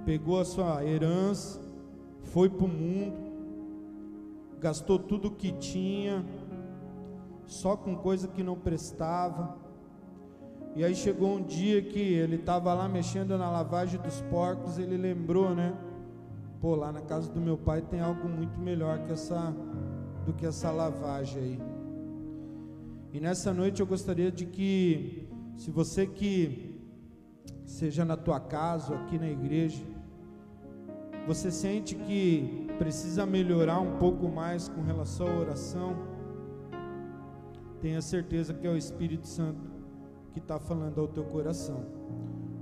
pegou a sua herança, foi para o mundo gastou tudo o que tinha, só com coisa que não prestava. E aí chegou um dia que ele estava lá mexendo na lavagem dos porcos, ele lembrou, né? Pô, lá na casa do meu pai tem algo muito melhor que essa do que essa lavagem aí. E nessa noite eu gostaria de que se você que seja na tua casa ou aqui na igreja, você sente que precisa melhorar um pouco mais com relação à oração, tenha certeza que é o Espírito Santo que está falando ao teu coração,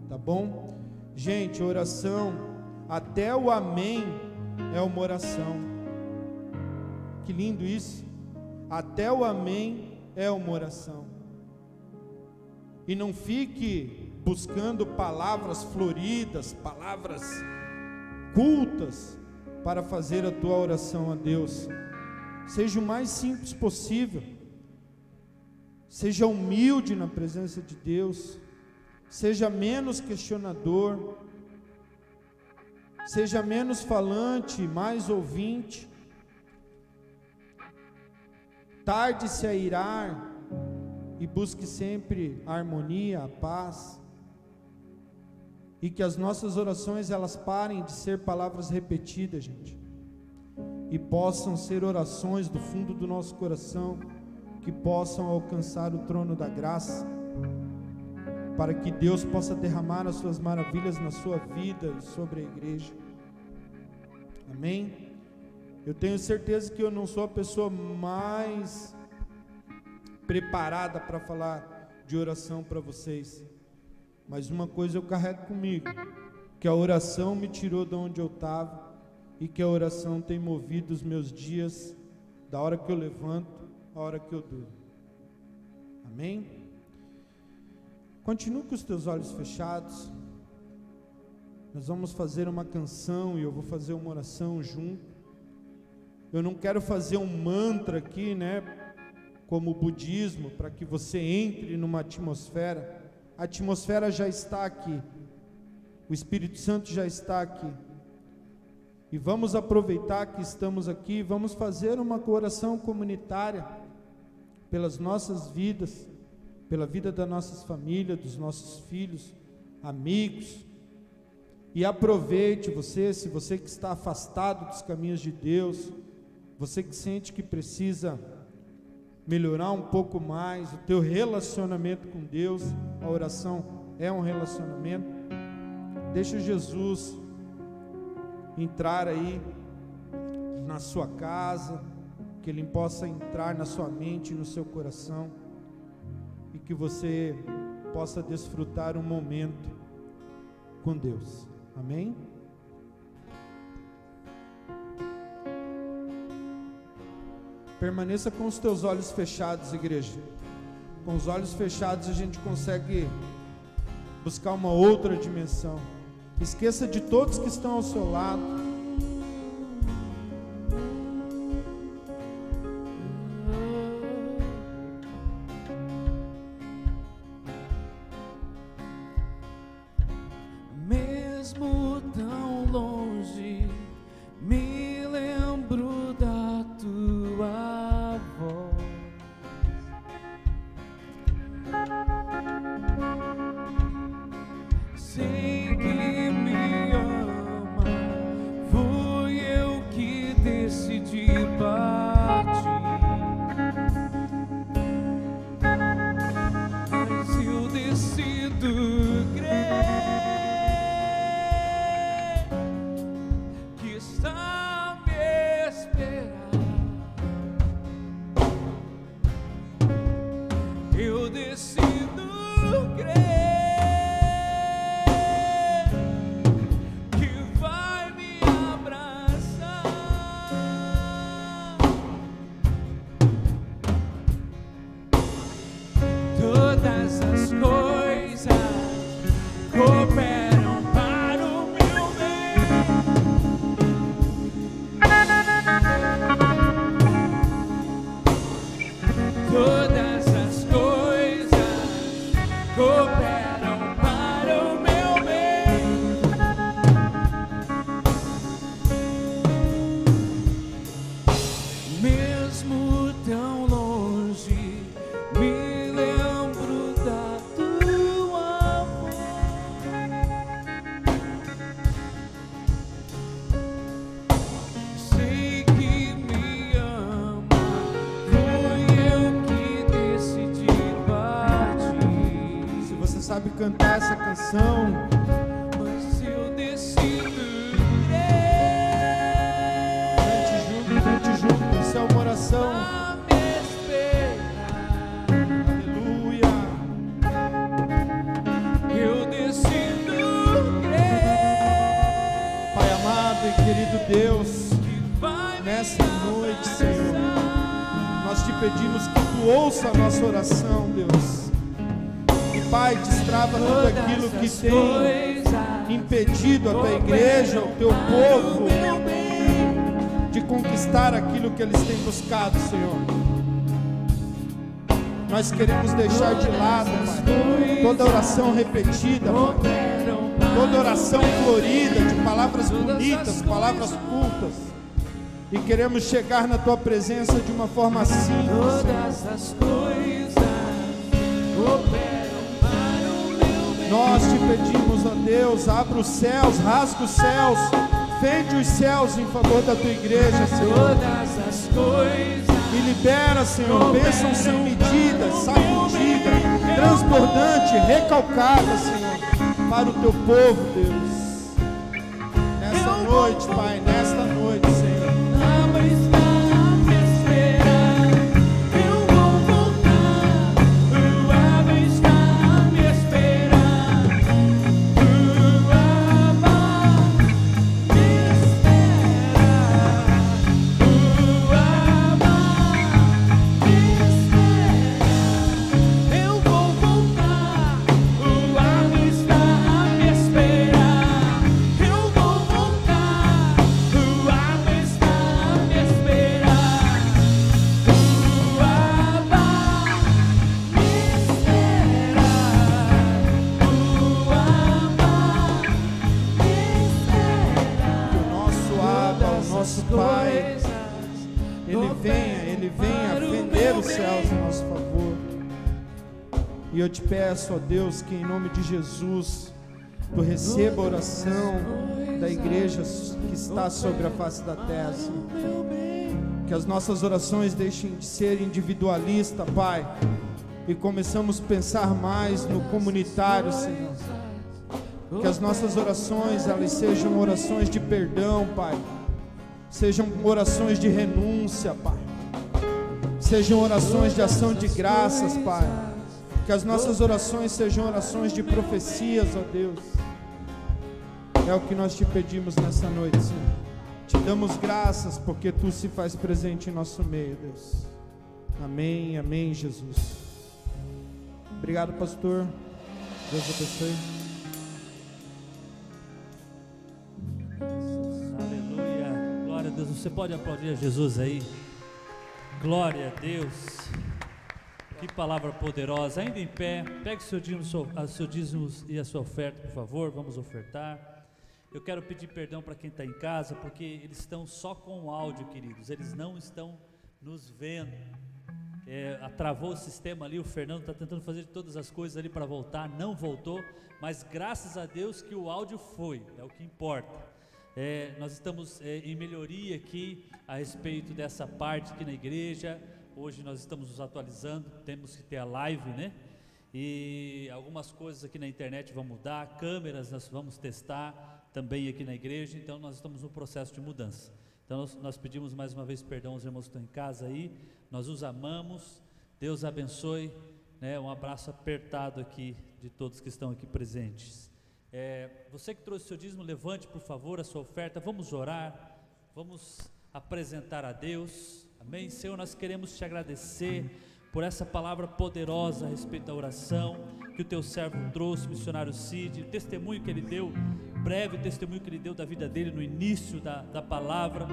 tá bom? Gente, oração, até o amém é uma oração. Que lindo isso! Até o amém é uma oração. E não fique buscando palavras floridas, palavras cultas para fazer a tua oração a Deus. Seja o mais simples possível. Seja humilde na presença de Deus. Seja menos questionador. Seja menos falante, mais ouvinte. Tarde-se a irar e busque sempre a harmonia, a paz. E que as nossas orações elas parem de ser palavras repetidas, gente. E possam ser orações do fundo do nosso coração que possam alcançar o trono da graça, para que Deus possa derramar as suas maravilhas na sua vida e sobre a igreja. Amém? Eu tenho certeza que eu não sou a pessoa mais preparada para falar de oração para vocês, mas uma coisa eu carrego comigo, que a oração me tirou de onde eu estava e que a oração tem movido os meus dias, da hora que eu levanto a hora que eu durmo. Amém? Continue com os teus olhos fechados. Nós vamos fazer uma canção e eu vou fazer uma oração junto. Eu não quero fazer um mantra aqui, né? Como o budismo, para que você entre numa atmosfera. A atmosfera já está aqui. O Espírito Santo já está aqui. E vamos aproveitar que estamos aqui, vamos fazer uma oração comunitária pelas nossas vidas, pela vida das nossas famílias, dos nossos filhos, amigos. E aproveite você, se você que está afastado dos caminhos de Deus, você que sente que precisa melhorar um pouco mais o teu relacionamento com Deus, a oração é um relacionamento. Deixa Jesus entrar aí na sua casa, que Ele possa entrar na sua mente, no seu coração, e que você possa desfrutar um momento com Deus. Amém? Permaneça com os teus olhos fechados, igreja. Com os olhos fechados a gente consegue buscar uma outra dimensão. Esqueça de todos que estão ao seu lado. Nós queremos deixar de lado, Pai, toda oração repetida, Pai, toda oração florida, de palavras bonitas, palavras cultas. E queremos chegar na tua presença de uma forma simples. Todas as coisas operam para o meu bem. Nós te pedimos, ó Deus, abra os céus, rasga os céus, fende os céus em favor da tua igreja, Senhor. Todas as coisas E libera, Senhor, bênção sem medida, sacudida, transbordante, recalcada, Senhor, para o teu povo, Deus. Nesta noite, Pai, peço, ó Deus, que em nome de Jesus, tu receba a oração da igreja que está sobre a face da terra. Que as nossas orações deixem de ser individualistas, Pai, e começamos a pensar mais no comunitário, Senhor. Que as nossas orações, elas sejam orações de perdão, Pai. Sejam orações de renúncia, Pai. Sejam orações de ação de graças, Pai. Que as nossas orações sejam orações de profecias, ó Deus. É o que nós te pedimos nessa noite, Senhor. Te damos graças porque tu se faz presente em nosso meio, Deus. Amém, amém, Jesus. Obrigado, pastor. Deus abençoe. Aleluia. Glória a Deus. Você pode aplaudir a Jesus aí? Glória a Deus. Que palavra poderosa. Ainda em pé, pegue o seu dízimo, seu- dízimo e a sua oferta, por favor. Vamos ofertar. Eu quero pedir perdão para quem está em casa, porque eles estão só com o áudio, queridos. Eles não estão nos vendo. É, travou o sistema ali, o Fernando está tentando fazer todas as coisas ali para voltar, não voltou, mas graças a Deus que o áudio foi, é o que importa. É, nós estamos é, em melhoria aqui a respeito dessa parte aqui na igreja. Hoje nós estamos nos atualizando, temos que ter a live, né? E algumas coisas aqui na internet vão mudar, câmeras nós vamos testar também aqui na igreja, então nós estamos no processo de mudança. Então nós, nós pedimos mais uma vez perdão aos irmãos que estão em casa aí, nós os amamos, Deus abençoe, né? Um abraço apertado aqui de todos que estão aqui presentes. É, você que trouxe seu dízimo, levante por favor a sua oferta, vamos orar, vamos apresentar a Deus, amém? Senhor, nós queremos te agradecer por essa palavra poderosa a respeito da oração que o teu servo trouxe, missionário Cid, o testemunho que ele deu, breve testemunho que ele deu da vida dele no início da, da palavra.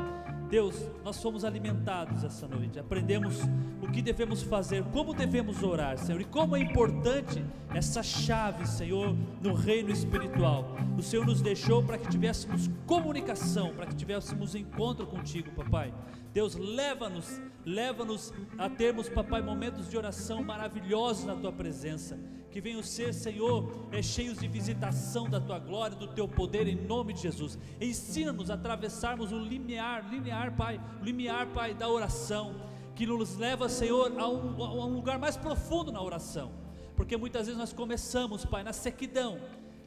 Deus, nós fomos alimentados essa noite, aprendemos o que devemos fazer, como devemos orar, Senhor, e como é importante essa chave, Senhor, no reino espiritual. O Senhor nos deixou para que tivéssemos comunicação, para que tivéssemos encontro contigo, papai. Deus, leva-nos, leva-nos a termos, papai, momentos de oração maravilhosos na tua presença. Que venham ser, Senhor, é, cheios de visitação da tua glória, do teu poder, em nome de Jesus. Ensina-nos a atravessarmos o limiar, linear, Pai, limiar, Pai, da oração, que nos leva, Senhor, a um, a um lugar mais profundo na oração porque muitas vezes nós começamos, Pai, na sequidão,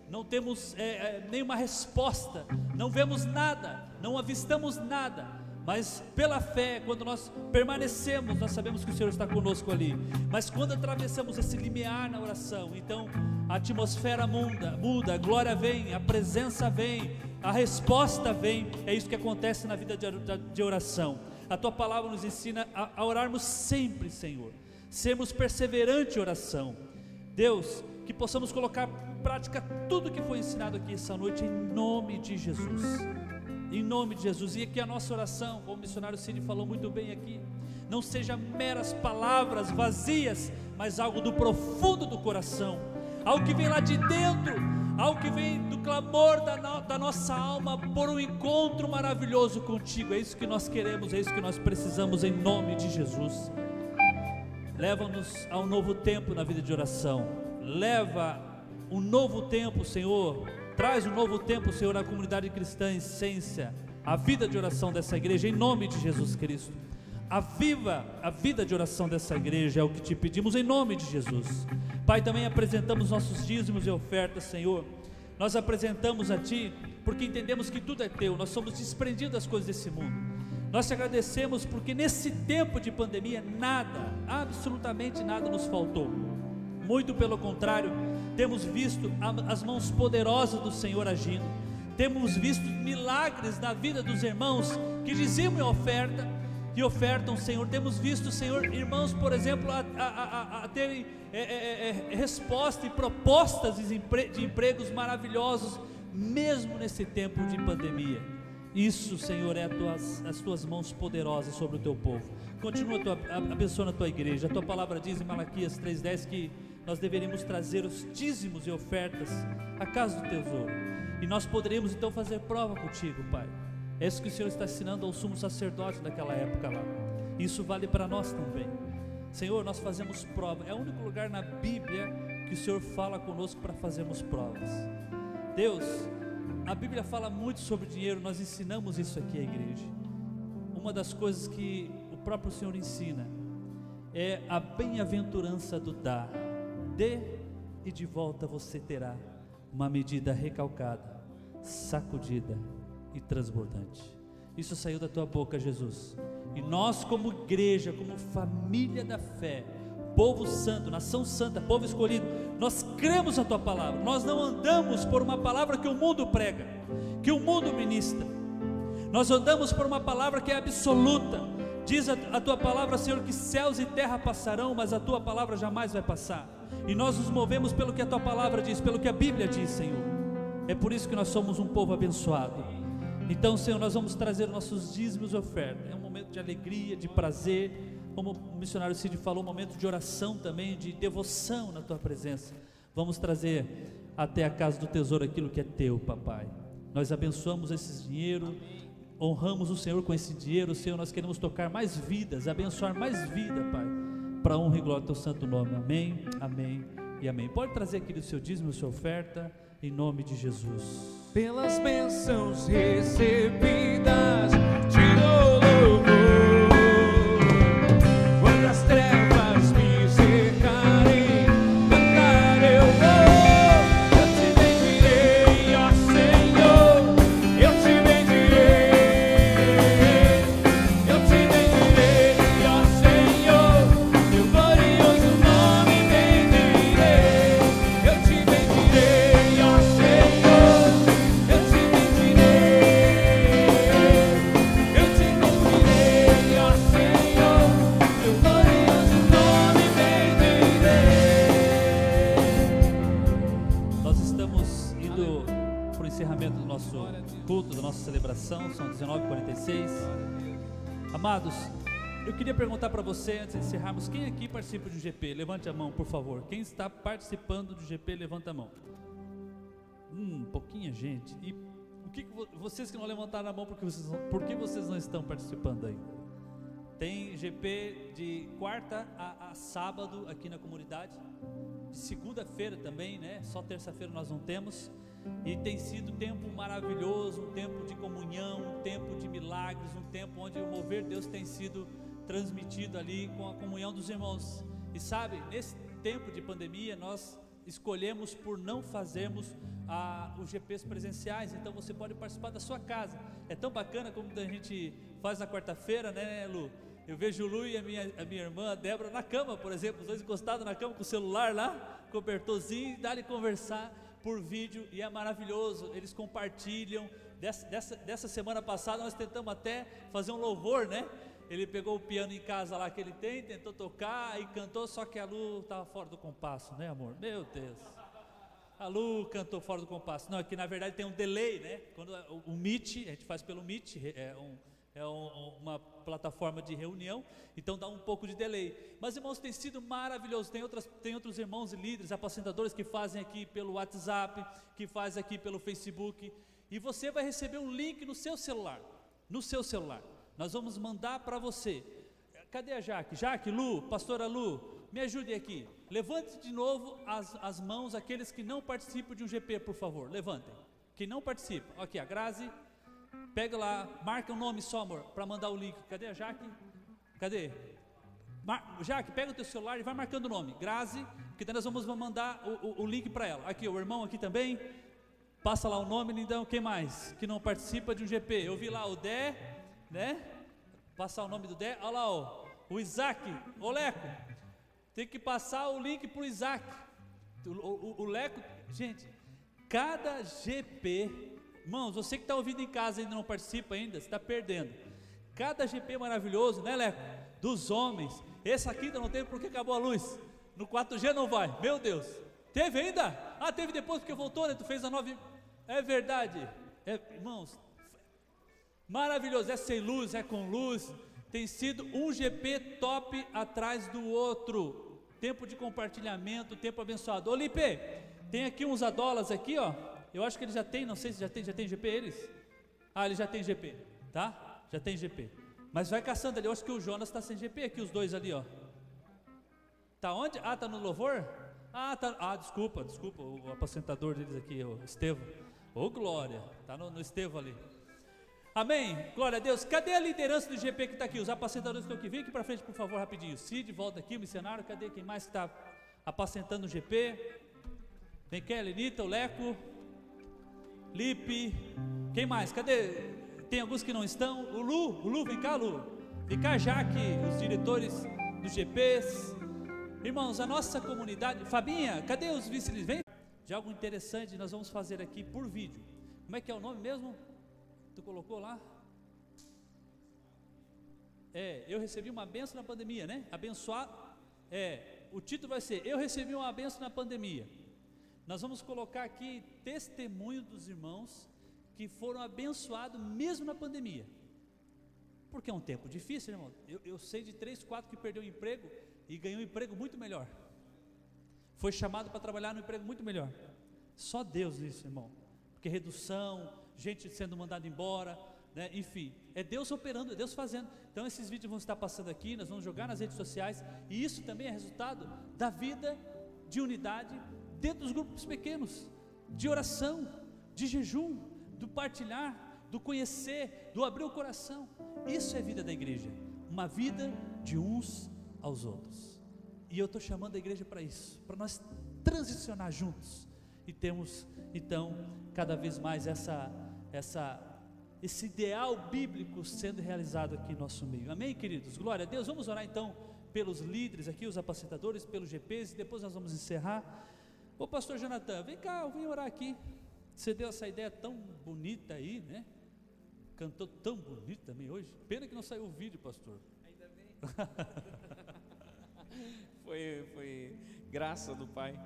não temos é, é, nenhuma resposta, não vemos nada, não avistamos nada, mas pela fé, quando nós permanecemos, nós sabemos que o Senhor está conosco ali. Mas quando atravessamos esse limiar na oração, então a atmosfera muda, muda, a glória vem, a presença vem, a resposta vem. É isso que acontece na vida de, oração. A tua palavra nos ensina a, orarmos sempre, Senhor. Sermos perseverantes em oração. Deus, que possamos colocar em prática tudo que foi ensinado aqui essa noite, em nome de Jesus. Em nome de Jesus. E aqui a nossa oração, como o missionário Cine falou muito bem aqui, não seja meras palavras vazias, mas algo do profundo do coração, algo que vem lá de dentro, algo que vem do clamor da, da nossa alma por um encontro maravilhoso contigo. É isso que nós queremos, é isso que nós precisamos em nome de Jesus. Leva-nos a um novo tempo na vida de oração. Leva um novo tempo, Senhor. Traz um novo tempo, Senhor, na comunidade cristã em essência. A vida de oração dessa igreja, em nome de Jesus Cristo. Aviva a vida de oração dessa igreja, é o que te pedimos em nome de Jesus. Pai, também apresentamos nossos dízimos e ofertas, Senhor. Nós apresentamos a Ti porque entendemos que tudo é Teu, nós somos desprendidos das coisas desse mundo. Nós te agradecemos porque nesse tempo de pandemia nada, absolutamente nada nos faltou. Muito pelo contrário, temos visto as mãos poderosas do Senhor agindo. Temos visto milagres na vida dos irmãos que dizimam em oferta e ofertam, Senhor. Temos visto, Senhor, irmãos, por exemplo, a, a, a, a terem é, é, é, resposta e propostas de empregos maravilhosos, mesmo nesse tempo de pandemia. Isso, Senhor, é tuas, as tuas mãos poderosas sobre o teu povo. Continua tua, abençoando a tua igreja. A tua palavra diz em Malaquias 3,10 que nós deveríamos trazer os dízimos e ofertas à casa do tesouro. E nós poderíamos então fazer prova contigo, Pai. É isso que o Senhor está ensinando ao sumo sacerdote daquela época lá. Isso vale para nós também. Senhor, nós fazemos prova. É o único lugar na Bíblia que o Senhor fala conosco para fazermos provas. Deus, a Bíblia fala muito sobre dinheiro, nós ensinamos isso aqui à igreja. Uma das coisas que o próprio Senhor ensina é a bem-aventurança do dar. Dê e de volta você terá uma medida recalcada, sacudida e transbordante. Isso saiu da tua boca, Jesus. E nós, como igreja, como família da fé, povo santo, nação santa, povo escolhido, nós cremos a tua palavra, nós não andamos por uma palavra que o mundo prega, que o mundo ministra, nós andamos por uma palavra que é absoluta. Diz a, a tua palavra, Senhor, que céus e terra passarão, mas a tua palavra jamais vai passar. E nós nos movemos pelo que a tua palavra diz, pelo que a Bíblia diz, Senhor. É por isso que nós somos um povo abençoado. Então, Senhor, nós vamos trazer nossos dízimos e ofertas. É um momento de alegria, de prazer, como o missionário Cid falou, um momento de oração também, de devoção na tua presença. Vamos trazer até a casa do tesouro aquilo que é teu, papai. Nós abençoamos esse dinheiro, honramos o Senhor com esse dinheiro, Senhor, nós queremos tocar mais vidas, abençoar mais vida, Pai, para honra e glória do teu santo nome. Amém, amém e amém. Pode trazer aqui o seu dízimo, sua oferta, em nome de Jesus. Pelas bênçãos recebidas, te dou louvor. São 19h46. Amados, eu queria perguntar para você, antes de encerrarmos, quem aqui participa do GP? Levante a mão, por favor. Quem está participando do GP, levanta a mão. Hum, pouquinha gente. E o que, que vo- vocês que não levantaram a mão, por que vocês por que vocês não estão participando ainda? Tem GP de quarta a, a sábado aqui na comunidade. De segunda-feira também, né? Só terça-feira nós não temos. E tem sido um tempo maravilhoso, um tempo de comunhão, um tempo de milagres, um tempo onde o mover de Deus tem sido transmitido ali com a comunhão dos irmãos. E sabe, nesse, tempo de pandemia, nós escolhemos por não fazermos a, os GPs presenciais, então você pode participar da sua casa. É tão bacana como a gente faz na quarta-feira, né, Lu? Eu vejo o Lu e a minha, a minha irmã, a Débora, na cama, por exemplo, os dois encostados na cama com o celular lá, cobertorzinho, e dá-lhe conversar por vídeo e é maravilhoso. Eles compartilham. Dessa, dessa, dessa semana passada nós tentamos até fazer um louvor, né? Ele pegou o piano em casa lá que ele tem, tentou tocar e cantou, só que a Lu estava fora do compasso, né, amor? Meu Deus. A Lu cantou fora do compasso. Não, aqui na verdade tem um delay, né? Quando o, o Meet, a gente faz pelo Meet, é um é um, uma plataforma de reunião, então dá um pouco de delay. Mas irmãos, tem sido maravilhoso. Tem, outras, tem outros irmãos e líderes, apacentadores que fazem aqui pelo WhatsApp, que fazem aqui pelo Facebook. E você vai receber um link no seu celular. No seu celular. Nós vamos mandar para você. Cadê a Jaque? Jaque, Lu, pastora Lu, me ajude aqui. Levante de novo as, as mãos, aqueles que não participam de um GP, por favor. Levantem. Que não participam. Aqui, a Grazi. Pega lá, marca o um nome só, amor, para mandar o link. Cadê a Jaque? Cadê? Mar... Jaque, pega o teu celular e vai marcando o nome. Grazi, que daí nós vamos mandar o, o, o link para ela. Aqui, o irmão aqui também. Passa lá o nome, então, quem mais? Que não participa de um GP. Eu vi lá o Dé, né? Passar o nome do Dé. Olha lá, ó, o Isaac, o Leco. Tem que passar o link para o Isaac. O, o Leco, gente, cada GP Irmãos, você que está ouvindo em casa e ainda não participa ainda, está perdendo. Cada GP maravilhoso, né, Leco? Dos homens. Esse aqui ainda não teve porque acabou a luz. No 4G não vai. Meu Deus. Teve ainda? Ah, teve depois porque voltou, né? Tu fez a 9. É verdade. É, irmãos, maravilhoso. É sem luz, é com luz. Tem sido um GP top atrás do outro. Tempo de compartilhamento, tempo abençoado. Ô Lipe, tem aqui uns adolas aqui, ó. Eu acho que ele já tem, não sei se já tem, já tem GP eles? Ah, ele já tem GP, tá? Já tem GP. Mas vai caçando ali, eu acho que o Jonas está sem GP aqui, os dois ali, ó. Tá onde? Ah, tá no louvor? Ah, tá. Ah, desculpa, desculpa, o apacentador deles aqui, o Estevão. Ô, glória, tá no, no Estevão ali. Amém? Glória a Deus. Cadê a liderança do GP que está aqui? Os apacentadores estão aqui. Vem aqui para frente, por favor, rapidinho. Cid, volta aqui, o missionário. Cadê quem mais está apacentando o GP? Vem cá, Lenita, o Leco. Lipe, quem mais? Cadê? Tem alguns que não estão. O Lu, o Lu, vem cá, Lu. Vem cá, Jaque, os diretores dos GPs. Irmãos, a nossa comunidade. Fabinha, cadê os vice Vem. De algo interessante nós vamos fazer aqui por vídeo. Como é que é o nome mesmo? Tu colocou lá? É, eu recebi uma benção na pandemia, né? Abençoar. É, o título vai ser Eu recebi uma benção na pandemia. Nós vamos colocar aqui testemunho dos irmãos que foram abençoados mesmo na pandemia. Porque é um tempo difícil, irmão. Eu, eu sei de três, quatro que perdeu o emprego e ganhou um emprego muito melhor. Foi chamado para trabalhar no emprego muito melhor. Só Deus isso, irmão. Porque redução, gente sendo mandada embora, né? enfim, é Deus operando, é Deus fazendo. Então esses vídeos vão estar passando aqui, nós vamos jogar nas redes sociais, e isso também é resultado da vida de unidade dentro dos grupos pequenos, de oração, de jejum, do partilhar, do conhecer, do abrir o coração. Isso é vida da igreja, uma vida de uns aos outros. E eu estou chamando a igreja para isso, para nós transicionar juntos e temos então cada vez mais essa essa esse ideal bíblico sendo realizado aqui em nosso meio. Amém, queridos. Glória a Deus. Vamos orar então pelos líderes aqui, os apacentadores, pelos GPs, e depois nós vamos encerrar. Ô pastor Jonathan, vem cá, eu vim orar aqui. Você deu essa ideia tão bonita aí, né? Cantou tão bonito também hoje. Pena que não saiu o vídeo, pastor. Ainda bem. (laughs) foi, foi graça do Pai.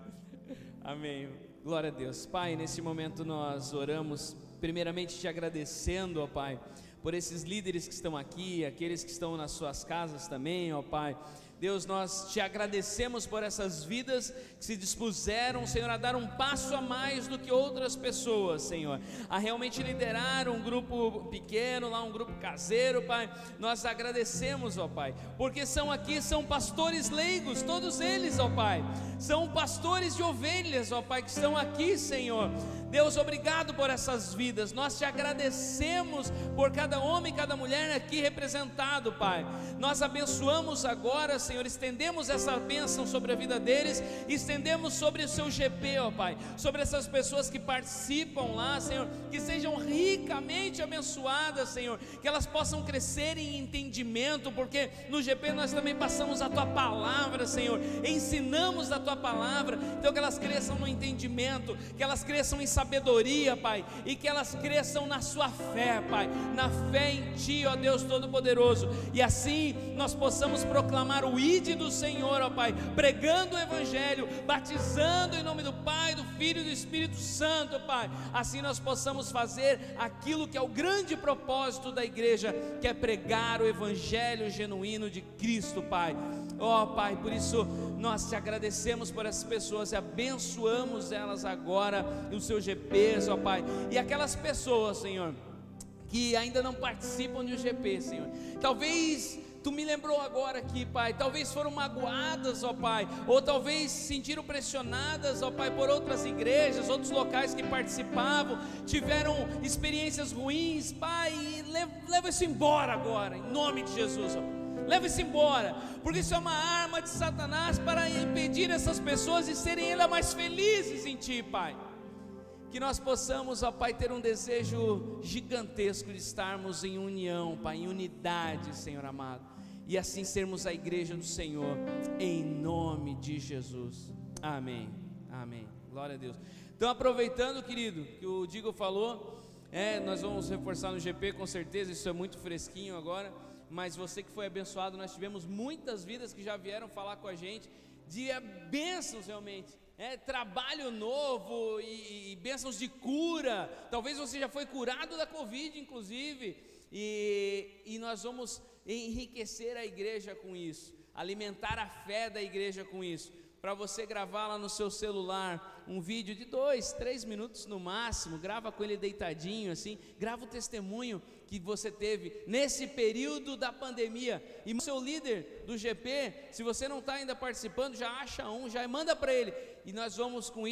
Amém. Glória a Deus. Pai, nesse momento nós oramos, primeiramente te agradecendo, ó Pai, por esses líderes que estão aqui, aqueles que estão nas suas casas também, ó Pai Deus, nós te agradecemos por essas vidas que se dispuseram, Senhor, a dar um passo a mais do que outras pessoas, Senhor, a realmente liderar um grupo pequeno, lá um grupo caseiro, Pai. Nós agradecemos, ó Pai, porque são aqui, são pastores leigos, todos eles, ó Pai, são pastores de ovelhas, ó Pai, que estão aqui, Senhor, Deus, obrigado por essas vidas. Nós te agradecemos por cada homem e cada mulher aqui representado, Pai. Nós abençoamos agora, Senhor, estendemos essa bênção sobre a vida deles, estendemos sobre o seu GP, ó Pai, sobre essas pessoas que participam lá, Senhor, que sejam ricamente abençoadas, Senhor, que elas possam crescer em entendimento, porque no GP nós também passamos a tua palavra, Senhor, ensinamos a tua palavra, então que elas cresçam no entendimento, que elas cresçam em sabedoria, Pai, e que elas cresçam na sua fé, Pai, na fé em Ti, ó Deus Todo-Poderoso, e assim nós possamos proclamar o ID do Senhor, ó Pai, pregando o Evangelho, batizando em nome do Pai, do Filho e do Espírito Santo, Pai, assim nós possamos fazer aquilo que é o grande propósito da igreja, que é pregar o Evangelho genuíno de Cristo, Pai. Ó Pai, por isso nós te agradecemos por essas pessoas e abençoamos elas agora nos seus GPs, ó Pai. E aquelas pessoas, Senhor, que ainda não participam de um GP, Senhor. Talvez Tu me lembrou agora aqui, Pai. Talvez foram magoadas, ó Pai, ou talvez se sentiram pressionadas, ó Pai, por outras igrejas, outros locais que participavam, tiveram experiências ruins, Pai. E leva, leva isso embora agora, em nome de Jesus, ó. Leva isso embora, porque isso é uma arma de Satanás para impedir essas pessoas de serem ainda mais felizes em Ti, Pai. Que nós possamos, ó Pai, ter um desejo gigantesco de estarmos em união, Pai, em unidade, Senhor amado. E assim sermos a igreja do Senhor, em nome de Jesus. Amém. Amém. Glória a Deus. Então, aproveitando, querido, que o Digo falou, é, nós vamos reforçar no GP com certeza, isso é muito fresquinho agora. Mas você que foi abençoado, nós tivemos muitas vidas que já vieram falar com a gente de bênçãos realmente é, trabalho novo e, e bênçãos de cura. Talvez você já foi curado da Covid, inclusive, e, e nós vamos enriquecer a igreja com isso, alimentar a fé da igreja com isso. Para você gravar lá no seu celular um vídeo de dois, três minutos no máximo, grava com ele deitadinho assim, grava o testemunho que você teve nesse período da pandemia. E seu líder do GP, se você não está ainda participando, já acha um, já manda para ele. E nós vamos com isso.